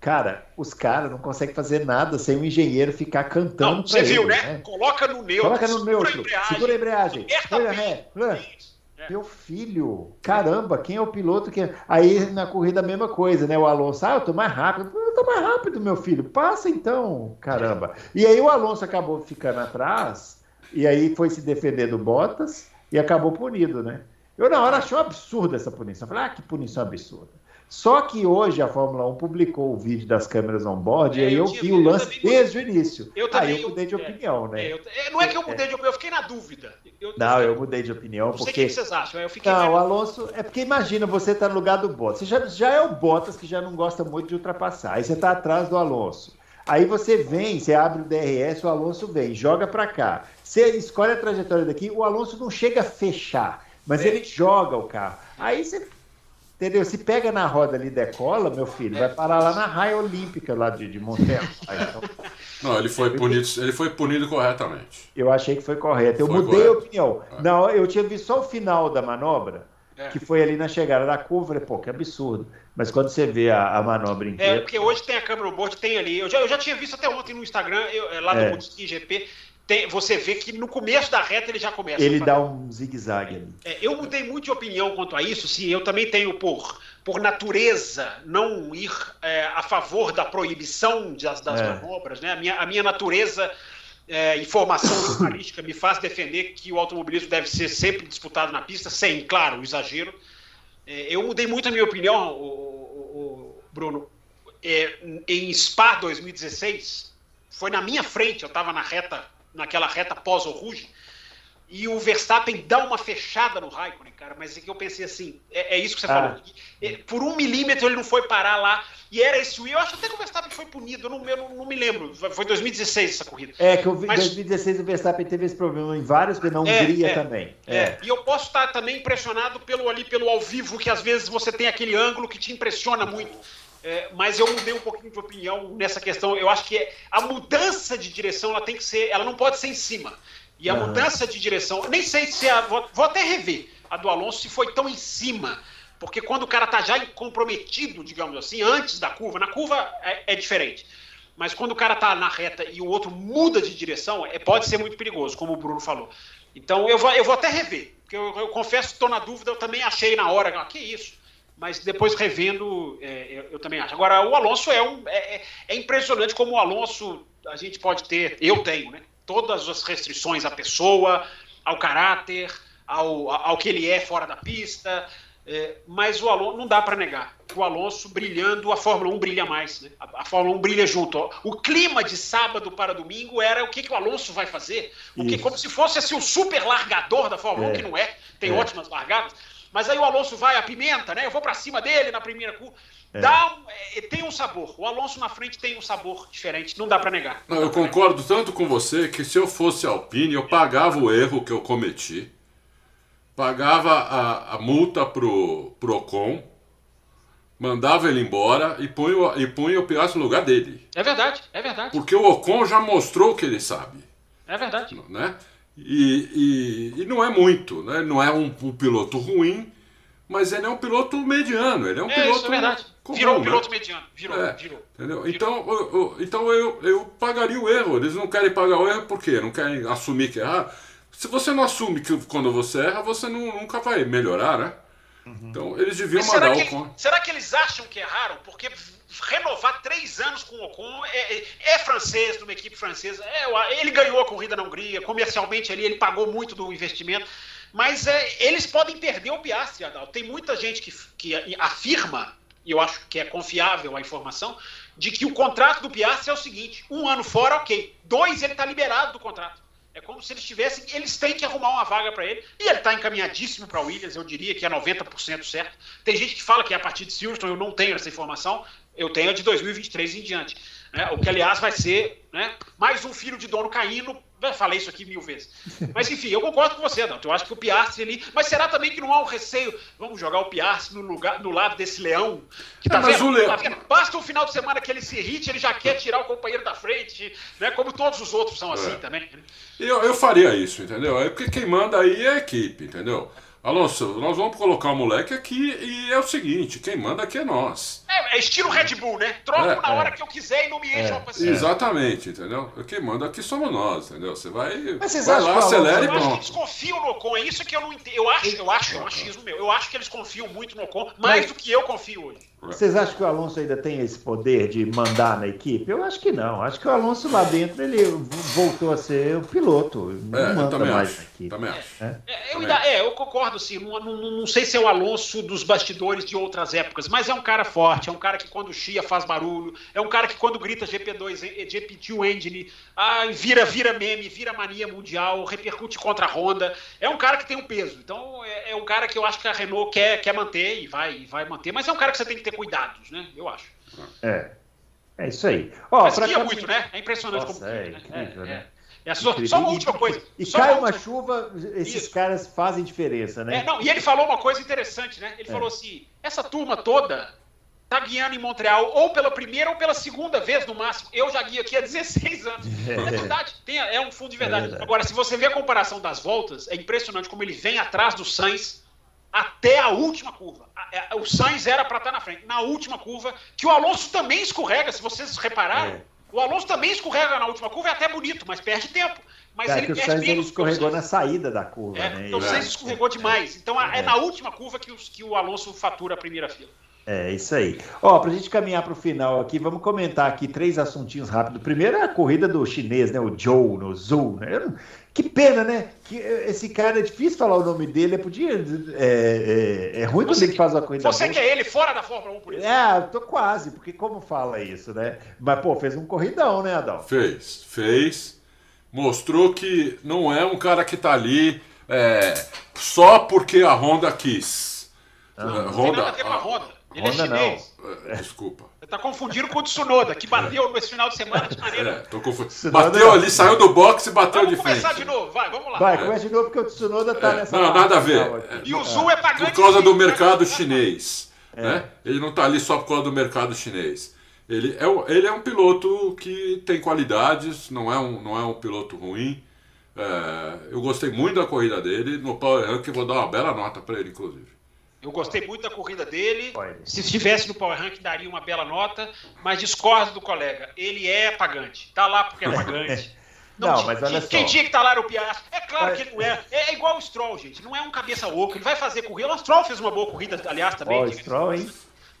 Cara, os caras não conseguem fazer nada sem o engenheiro ficar cantando. Não, você viu, né? né? Coloca no neutro. Coloca no neutro. Segura a embreagem. Segura a embreagem. Ré. É. Meu filho, caramba, quem é o piloto que. Aí na corrida a mesma coisa, né? O Alonso, ah, eu tô mais rápido. Eu tô mais rápido, meu filho. Passa então, caramba. E aí o Alonso acabou ficando atrás, e aí foi se defender do Bottas e acabou punido, né? Eu na hora achei um absurdo essa punição. Eu falei, ah, que punição absurda. Só que hoje a Fórmula 1 publicou o vídeo das câmeras on-board é, e aí eu, eu vi o lance desde o início. Eu também, aí eu mudei de é, opinião, né? É, eu, é, não é que eu mudei de opinião, eu fiquei na dúvida. Não, eu mudei de opinião. Porque... Não sei o que vocês acham, eu fiquei... Não, o Alonso... É porque imagina, você tá no lugar do Bottas. Você já, já é o Bottas que já não gosta muito de ultrapassar. Aí você tá atrás do Alonso. Aí você vem, você abre o DRS, o Alonso vem, joga para cá. Você escolhe a trajetória daqui, o Alonso não chega a fechar, mas ele joga o carro. Aí você Entendeu? Se pega na roda ali e decola, meu filho, vai parar lá na raia olímpica lá de, de. Então, não, ele foi punido, ele foi punido corretamente. Eu achei que foi correto. Eu foi mudei correto. a opinião. É. Não, eu tinha visto só o final da manobra. Que foi ali na chegada da curva. Falei, pô, que absurdo. Mas quando você vê a, a manobra é, inteira. É, porque hoje tem a câmera no board, tem ali. Eu já, eu já tinha visto até ontem no Instagram, eu, lá no é. GP tem, você vê que no começo da reta ele já começa. Ele dá um zigue-zague ali. É, eu mudei muito de opinião quanto a isso. Sim, eu também tenho por, por natureza não ir é, a favor da proibição das, das é. manobras. Né? A, minha, a minha natureza é, e formação jornalística me faz defender que o automobilismo deve ser sempre disputado na pista, sem, claro, o exagero. É, eu mudei muito a minha opinião, o, o, o Bruno. É, em Spa 2016, foi na minha frente, eu estava na reta naquela reta pós o Rouge, e o Verstappen dá uma fechada no Raikkonen, cara, mas é que eu pensei assim, é, é isso que você ah. falou. Por um milímetro ele não foi parar lá, e era esse Eu acho até que o Verstappen foi punido, eu não, eu não, não me lembro. Foi 2016 essa corrida. É, que em mas... 2016 o Verstappen teve esse problema em vários, porque na Hungria é, é, também. É. é. E eu posso estar também impressionado pelo ali, pelo ao vivo, que às vezes você tem aquele ângulo que te impressiona muito. É, mas eu mudei um pouquinho de opinião nessa questão. Eu acho que a mudança de direção ela tem que ser, ela não pode ser em cima. E a uhum. mudança de direção, nem sei se a, vou, vou, até rever a do Alonso se foi tão em cima, porque quando o cara tá já comprometido, digamos assim, antes da curva, na curva é, é diferente. Mas quando o cara tá na reta e o outro muda de direção, é, pode ser muito perigoso, como o Bruno falou. Então eu vou, eu vou até rever, porque eu, eu confesso que estou na dúvida, eu também achei na hora, ah, que isso mas depois revendo, é, eu, eu, também acho. Agora, o Alonso é, um, é, é, é, impressionante como o Alonso, a gente pode ter, eu tenho, né? Todas as restrições à pessoa, ao caráter, ao, ao que ele é fora da pista, é, mas o Alonso, não dá para negar, o Alonso brilhando, a Fórmula 1 brilha mais, né? A, a Fórmula 1 brilha junto. Ó. O clima de sábado para domingo era o que, que o Alonso vai fazer, o que, como se fosse assim, o super largador da Fórmula 1, é. que não é, tem é. ótimas largadas mas aí o Alonso vai, a pimenta, né? Eu vou para cima dele na primeira curva. É. Dá um, é, tem um sabor. O Alonso na frente tem um sabor diferente, não dá para negar. Não, eu concordo tanto com você que se eu fosse Alpine, eu pagava o erro que eu cometi, pagava a, a multa pro, pro Ocon, mandava ele embora e punha, e punha o Piastri no lugar dele. É verdade, é verdade. Porque o Ocon já mostrou que ele sabe. É verdade. Né? E, e, e, não é muito, né? não é um, um, piloto ruim, mas ele é um piloto mediano. Ele é um é, piloto. Isso é verdade. Comum, virou um né? piloto mediano. Virou, é, virou. Entendeu? Virou. Então, eu, eu, então eu, eu pagaria o erro. Eles não querem pagar o erro por quê? Não querem assumir que errar. Se você não assume que quando você erra, você não, nunca vai melhorar, né? Uhum. Então eles deviam Mas mandar será o. será que eles acham que erraram? Porque renovar três anos com o Ocon, é, é, é francês, numa equipe francesa, é, ele ganhou a corrida na Hungria, comercialmente ali ele pagou muito do investimento, mas é, eles podem perder o Piastri, Adal. Tem muita gente que, que afirma, e eu acho que é confiável a informação, de que o contrato do Piastri é o seguinte, um ano fora, ok, dois ele está liberado do contrato. É como se eles tivessem, eles têm que arrumar uma vaga para ele. E ele está encaminhadíssimo para o Williams, eu diria que é 90% certo. Tem gente que fala que é a partir de Silverstone, eu não tenho essa informação eu tenho a de 2023 em diante. Né? O que, aliás, vai ser né, mais um filho de dono caindo. Já falei isso aqui mil vezes. Mas, enfim, eu concordo com você, Adalto. Eu acho que o Piastri ali. Mas será também que não há um receio? Vamos jogar o Piastri no, lugar, no lado desse leão? Que tá, é, vendo? O leão... tá vendo? Basta um final de semana que ele se irrite, ele já quer tirar o companheiro da frente, né? como todos os outros são assim é. também. Eu, eu faria isso, entendeu? É porque quem manda aí é a equipe, entendeu? Alonso, nós vamos colocar o moleque aqui e é o seguinte, quem manda aqui é nós. É, é estilo Red Bull, né? Troco é, na hora é. que eu quiser e não me enche é, uma paciência. Exatamente, entendeu? Quem manda aqui somos nós, entendeu? Você vai, vai lá, acelera e pronto. Eu acho que eles confiam no Ocon, é isso que eu não entendo. Eu acho, eu acho, é um achismo meu, eu acho que eles confiam muito no Ocon, mais Mas... do que eu confio hoje. Vocês acham que o Alonso ainda tem esse poder de mandar na equipe? Eu acho que não. Acho que o Alonso lá dentro ele voltou a ser o piloto. Não é, manda mais acho, equipe. Também acho. É, é eu, ainda, é, eu concordo, sim. Não, não, não, sei se é o Alonso dos bastidores de outras épocas, mas é um cara forte, é um cara que quando chia faz barulho, é um cara que quando grita GP2, GP2 Engine, ah, vira, vira meme, vira mania mundial, repercute contra a Honda. É um cara que tem um peso. Então é, é um cara que eu acho que a Renault quer, quer manter e vai, vai manter, mas é um cara que você tem que ter ter cuidados, né? Eu acho. É. É isso aí. Ó, Mas muito, né? É impressionante Nossa, como. É, né? incrível, é, né? É. É só, só, uma última coisa. E, cai uma, chuva, esses Isso. caras fazem diferença, né? É, não, e ele falou uma coisa interessante, né? Ele é. falou assim: essa turma toda tá guiando em Montreal ou pela primeira ou pela segunda vez no máximo. Eu já guio aqui há 16 anos. É, é verdade, tem, é um fundo de verdade. verdade. Agora, se você vê a comparação das voltas, é impressionante como ele vem atrás do Sainz até a última curva. É, o Sainz era para estar tá na frente. Na última curva, que o Alonso também escorrega, se vocês repararam. É. O Alonso também escorrega na última curva, é até bonito, mas perde tempo. Mas é, ele que perde o Sainz escorregou na saída da curva. É, né? Então o Sainz escorregou demais. Então é, é na última curva que, os, que o Alonso fatura a primeira fila. É isso aí. Ó, para a gente caminhar para o final aqui, vamos comentar aqui três assuntinhos rápidos. Primeiro é a corrida do chinês, né? O Joe, no Zul. Né? Que pena, né? Que esse cara é difícil falar o nome dele. É, podia, é, é, é ruim quando ele faz uma corrida. Você quer ele fora da Fórmula 1 por isso? É, tô quase, porque como fala isso, né? Mas, pô, fez um corridão, né, Adão? Fez, fez. Mostrou que não é um cara que tá ali é, só porque a Honda quis. Ah, não, Honda, tem nada a ver com a Honda. Ele é Honda é chinês. Não. Desculpa. Você tá confundindo com o Tsunoda, que bateu nesse final de semana de maneira. É, tô confundindo. Bateu ali, saiu do boxe e bateu vamos de frente. Vamos começar de novo, vai, vamos lá. Vai, começa de novo porque o Tsunoda tá é. nessa. Não, nada a ver. E o Zul é pagante. Por causa do mercado chinês. É. Né? Ele não tá ali só por causa do mercado chinês. Ele é, ele é um piloto que tem qualidades, não é um, não é um piloto ruim. É, eu gostei muito da corrida dele. No Power Rank, vou dar uma bela nota para ele, inclusive. Eu gostei muito da corrida dele. Se estivesse no Power Rank, daria uma bela nota, mas discordo do colega. Ele é pagante. Tá lá porque é pagante. Não, não mas olha só. Quem tinha que estar tá lá era o Piastri. É claro que ele não é. é. É igual o Stroll, gente. Não é um cabeça oca. Ele vai fazer corrida. O Stroll fez uma boa corrida, aliás, também. O Stroll, hein?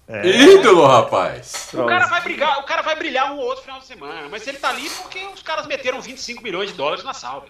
É. Ídolo, rapaz! O cara vai brigar, o cara vai brilhar um ou outro final de semana, mas ele tá ali porque os caras meteram 25 milhões de dólares na salva.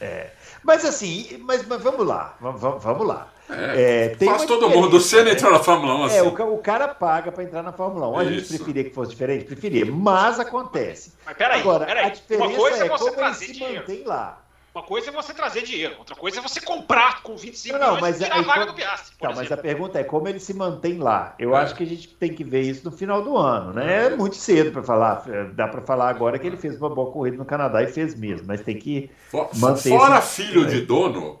É. Mas assim, mas, mas vamos lá, vamos, vamos lá. É, é, faz todo mundo. O Senna entrou na Fórmula 1 assim. É, o, o cara paga para entrar na Fórmula 1. A gente preferia que fosse diferente? Preferia, mas acontece. Mas peraí, Agora, peraí. a diferença Uma coisa é, é como ele se dinheiro. mantém lá. Uma coisa é você trazer dinheiro, outra coisa é você comprar com 25 não, não, mas e tirar a vaga do Piastri. Tá, mas a pergunta é como ele se mantém lá. Eu é. acho que a gente tem que ver isso no final do ano, né? É muito cedo para falar. Dá para falar agora que ele fez uma boa corrida no Canadá e fez mesmo, mas tem que For, manter. Fora esse... filho de dono,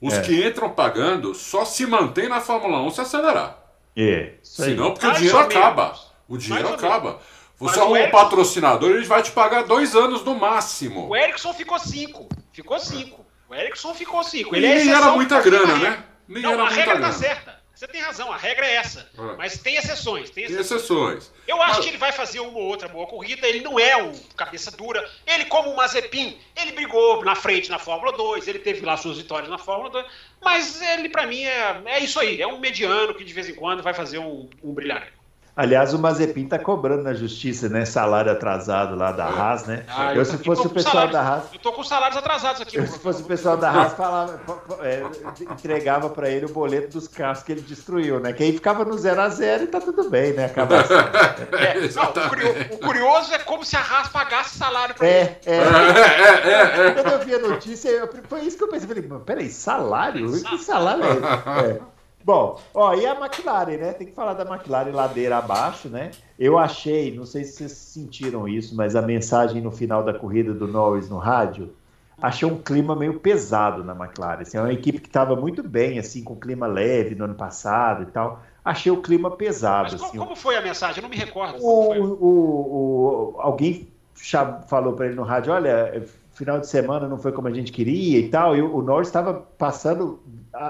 os é. que entram pagando só se mantém na Fórmula 1 se acelerar. É. Senão, porque Mais o dinheiro acaba. O dinheiro acaba. Você arruma um patrocinador, ele vai te pagar dois anos no máximo. O Ericsson ficou cinco. Ficou cinco. O Ericsson ficou cinco. Ele e é nem era muita grana, né? Nem Não, era a muita regra tá grana. tá certa. Você tem razão, a regra é essa. É. Mas tem exceções. Tem exceções. Tem exceções. Eu acho Mas... que ele vai fazer uma ou outra boa corrida. Ele não é um cabeça dura. Ele, como o Mazepin, ele brigou na frente na Fórmula 2. Ele teve lá suas vitórias na Fórmula 2. Mas ele, para mim, é, é isso aí. É um mediano que de vez em quando vai fazer um, um brilhar. Aliás, o Mazepin está cobrando na justiça, né? Salário atrasado lá da Haas, né? Ah, eu, eu, se fosse o pessoal da Haas. Eu tô com salários atrasados aqui. Eu, se fosse o pessoal da Haas, falava, é, entregava para ele o boleto dos carros que ele destruiu, né? Que aí ficava no 0 a 0 e tá tudo bem, né? Acaba assim. é, não, o, curioso, o, curioso, é como se a Haas pagasse salário para é, ele. É, é, é, Quando eu vi a notícia, eu, foi isso que eu pensei. Falei, peraí, salário? Que salário é esse? É. Bom, ó, e a McLaren, né? Tem que falar da McLaren ladeira abaixo, né? Eu achei, não sei se vocês sentiram isso, mas a mensagem no final da corrida do Norris no rádio, achei um clima meio pesado na McLaren. Assim, é uma equipe que estava muito bem, assim, com clima leve no ano passado e tal. Achei o clima pesado. Mas assim. como foi a mensagem? Eu não me recordo. O, o, o, alguém falou para ele no rádio, olha, final de semana não foi como a gente queria e tal, e o Norris estava passando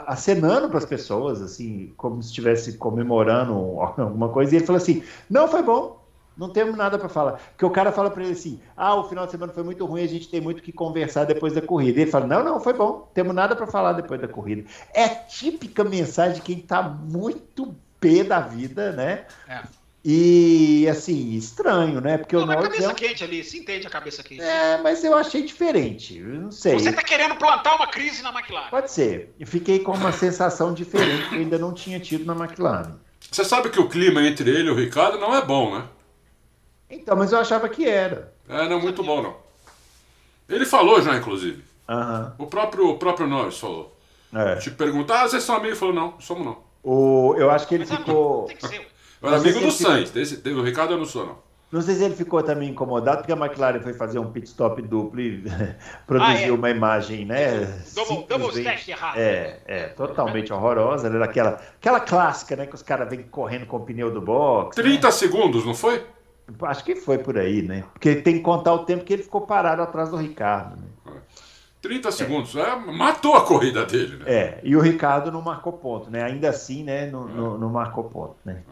acenando para as pessoas, assim, como se estivesse comemorando alguma coisa, e ele falou assim: não, foi bom, não temos nada para falar. Porque o cara fala para ele assim: ah, o final de semana foi muito ruim, a gente tem muito que conversar depois da corrida. E ele fala: não, não, foi bom, temos nada para falar depois da corrida. É típica mensagem de quem está muito pé da vida, né? É. E assim, estranho, né? Porque não, o Norris. cabeça é... quente ali, se entende a cabeça quente. É, mas eu achei diferente. Eu não sei. Você tá querendo plantar uma crise na McLaren. Pode ser. Eu fiquei com uma sensação diferente que eu ainda não tinha tido na McLaren. Você sabe que o clima entre ele e o Ricardo não é bom, né? Então, mas eu achava que era. É, não é muito bom, não. Ele falou já, inclusive. Uhum. O próprio, o próprio Norris falou. É. Te perguntar, ah, vocês são amigos? Ele falou, não, somos não. O, eu acho que ele mas ficou. Tem que ser. Eu era amigo do Sainz, ficou... o Ricardo eu não sou, não. Não sei se ele ficou também incomodado, porque a McLaren foi fazer um pit stop duplo e produziu ah, é. uma imagem, né? Double, double errado. É, é, totalmente horrorosa. Era aquela, aquela clássica, né? Que os caras vêm correndo com o pneu do box. 30 né? segundos, não foi? Acho que foi por aí, né? Porque tem que contar o tempo que ele ficou parado atrás do Ricardo. Né? 30 segundos, é. É, matou a corrida dele, né? É, e o Ricardo não marcou ponto, né? Ainda assim, né? Não, é. não, não marcou ponto, né?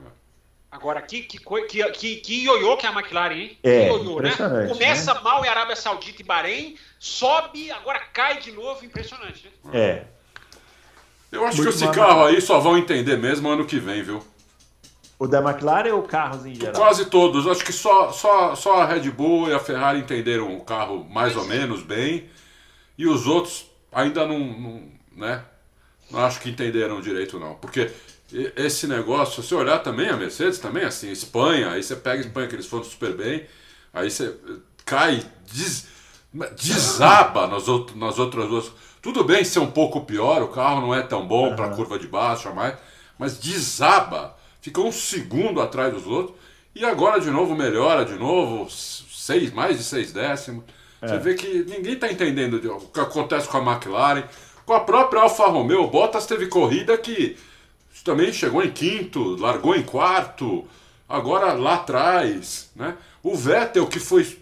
Agora, que, que, que, que, que ioiô que é a McLaren, hein? É, que ioiô, né? Começa né? mal em Arábia Saudita e Bahrein, sobe, agora cai de novo, impressionante, né? É. Eu acho Muito que esse carro aí só vão entender mesmo ano que vem, viu? O da McLaren ou carros em geral? Quase todos. Acho que só, só, só a Red Bull e a Ferrari entenderam o carro mais ou menos bem. E os outros ainda não, não, né? Não acho que entenderam direito, não. Porque esse negócio, se olhar também a Mercedes, também assim, Espanha, aí você pega a Espanha, que eles foram super bem, aí você cai, des, desaba nas, outro, nas outras duas. Tudo bem ser um pouco pior, o carro não é tão bom uhum. para curva de baixo, mais, mas desaba ficou um segundo atrás dos outros, e agora de novo melhora, de novo, seis, mais de seis décimos. É. Você vê que ninguém está entendendo o que acontece com a McLaren. Com a própria Alfa Romeo, o Bottas teve corrida que também chegou em quinto, largou em quarto, agora lá atrás. Né? O Vettel, que foi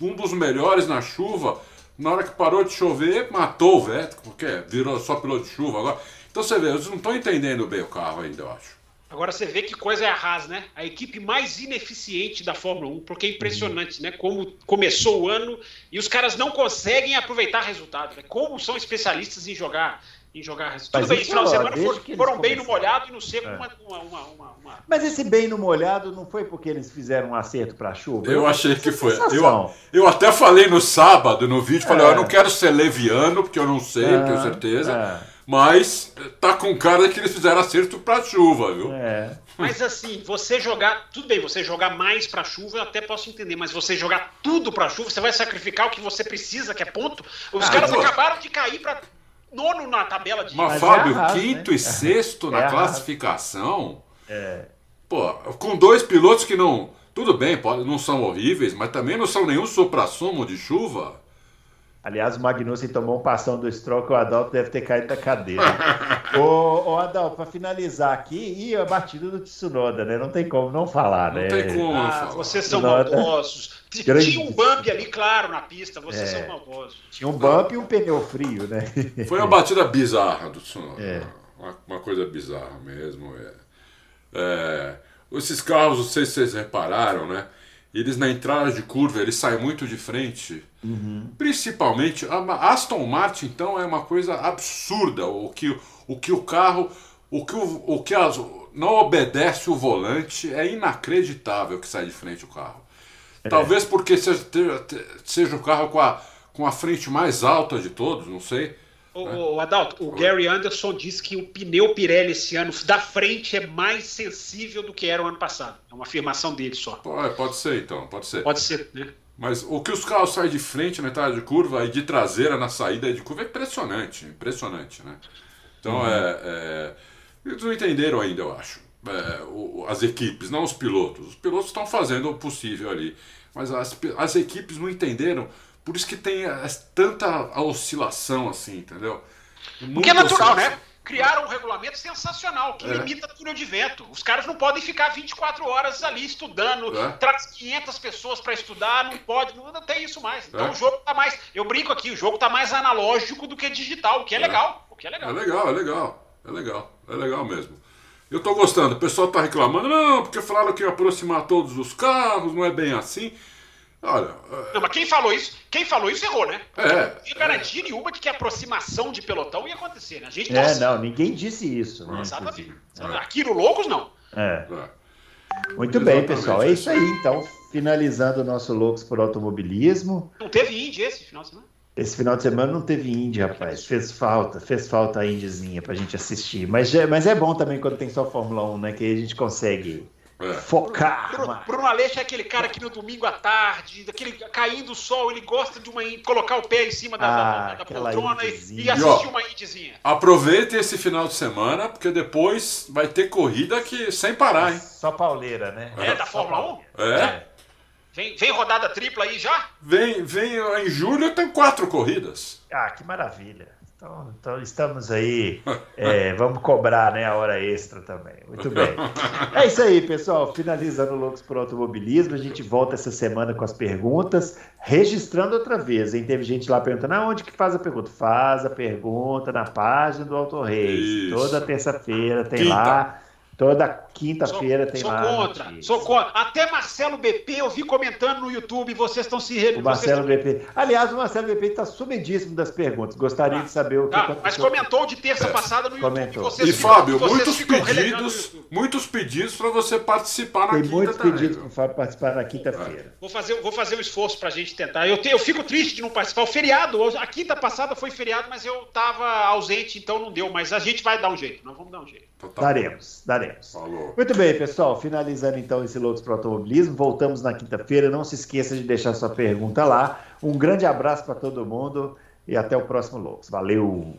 um dos melhores na chuva, na hora que parou de chover, matou o Vettel, porque virou só piloto de chuva agora. Então você vê, eles não estão entendendo bem o carro ainda, eu acho. Agora você vê que coisa é a Haas, né? A equipe mais ineficiente da Fórmula 1, porque é impressionante, né? Como começou o ano e os caras não conseguem aproveitar resultado. Né? Como são especialistas em jogar em jogar resultado. Tudo bem, final de semana foram, foram bem no molhado e no seco é. uma, uma, uma, uma, Mas esse bem no molhado não foi porque eles fizeram um acerto para a chuva? Eu, eu achei que foi. Eu, eu até falei no sábado no vídeo, falei, é. eu não quero ser leviano, porque eu não sei, é. tenho certeza. É. Mas tá com cara que eles fizeram acerto pra chuva, viu? É. Mas assim, você jogar. Tudo bem, você jogar mais pra chuva, eu até posso entender, mas você jogar tudo pra chuva, você vai sacrificar o que você precisa, que é ponto. Os ah, caras acabaram de cair pra nono na tabela de. Mas, mas Fábio, é quinto né? e sexto na é classificação. É. Pô, com dois pilotos que não. Tudo bem, pode, não são horríveis, mas também não são nenhum supra-sumo de chuva. Aliás, o Magnussen tomou um passão do Stroll que o Adalto deve ter caído da cadeira. ô, ô, Adalto, para finalizar aqui, e a batida do Tsunoda, né? Não tem como não falar, não né? Não tem como. Ah, vocês são Tsunoda... maldosos. Grande... Tinha um bump ali, claro, na pista, vocês é. são maldosos. Tinha um bump e um pneu frio, né? Foi uma batida bizarra do Tsunoda. É. Uma, uma, coisa bizarra mesmo. É. é. esses carros, não sei se vocês repararam, né? Eles na entrada de curva, eles saem muito de frente. Uhum. Principalmente, a Aston Martin, então, é uma coisa absurda. O que o, que o carro, o que, o, o que as, não obedece o volante, é inacreditável que sai de frente o carro. É. Talvez porque seja, seja o carro com a, com a frente mais alta de todos, não sei. O, né? o Adalto, o Gary Anderson disse que o pneu Pirelli esse ano da frente é mais sensível do que era o ano passado. É uma afirmação dele só. Pode, pode ser, então, pode ser. Pode ser, né? Mas o que os carros saem de frente na entrada de curva e de traseira na saída de curva é impressionante, impressionante, né? Então uhum. é, é, Eles não entenderam ainda, eu acho. É, o, as equipes, não os pilotos. Os pilotos estão fazendo o possível ali. Mas as, as equipes não entenderam por isso que tem tanta oscilação assim, entendeu? Muito Porque é natural, né? Criaram um regulamento sensacional que é. limita túnel de vento. Os caras não podem ficar 24 horas ali estudando, é. traz 500 pessoas para estudar, não pode, não, não, tem isso mais. Então é. o jogo tá mais, eu brinco aqui, o jogo tá mais analógico do que digital, o que é, é. legal. porque é legal. É legal, é legal. É legal. É legal mesmo. Eu tô gostando. O pessoal tá reclamando, não, porque falaram que ia aproximar todos os carros, não é bem assim. Olha. Não, mas quem falou isso, quem falou isso errou, né? É. Não tinha garantia nenhuma de que a aproximação de pelotão ia acontecer, né? A gente É, não, ninguém disse isso. Né, Exatamente. Aqui no Loucos, não. É. É. Muito bem, pessoal. É isso aí, então. Finalizando o nosso Loucos por Automobilismo. Não teve Indy esse final de semana? Esse final de semana não teve Indy, rapaz. Fez falta, fez falta a Indyzinha pra gente assistir. Mas, é- mas é bom também quando tem só Fórmula 1, né? Que aí a gente consegue É. focar. Bruno, mais. Bruno Aleixo é aquele cara que no domingo à tarde, daquele caindo o sol, ele gosta de uma colocar o pé em cima da, Ah, da- da poltrona e, e assistir uma indizinha. Aproveitem esse final de semana, porque depois vai ter corrida que sem parar, hein? Só pauleira, né? É, da Só Fórmula 1? pauleira. É. Vem, vem rodada tripla aí já? Vem, vem em julho tem quatro corridas. Ah, que maravilha. Então, então estamos aí. é, vamos cobrar né, a hora extra também. Muito bem. É isso aí, pessoal. Finalizando o Loucos por Automobilismo. A gente volta essa semana com as perguntas. Registrando outra vez, hein? Teve gente lá perguntando aonde que faz a pergunta. Faz a pergunta na página do Auto Reis. Isso. Toda terça-feira tem Quinta. lá. Toda quinta-feira tem sou lá. contra, sou contra. Até Marcelo BP eu vi comentando no YouTube, vocês estão se re... O Marcelo vocês... BP. Aliás, o Marcelo BP está sumidíssimo das perguntas. Gostaria Ah, de saber o que Ah, aconteceu. mas comentou de terça passada no YouTube. Comentou. Vocês E ficam- Fábio, vocês muitos pedidos, YouTube. muitos pedidos para você participar na Tem quinta muitos também, pedidos para participar na quinta-feira. Vou fazer, vou fazer um esforço pra gente tentar. Eu, te- eu fico triste de não participar. O feriado, a quinta passada foi feriado, mas eu tava ausente, então não deu. Mas a gente vai dar um jeito. Nós vamos dar um jeito. Então tá Daremos, Falou. Muito bem, pessoal. Finalizando então esse Loucos para o Automobilismo. Voltamos na quinta-feira. Não se esqueça de deixar sua pergunta lá. Um grande abraço para todo mundo e até o próximo Loucos. Valeu!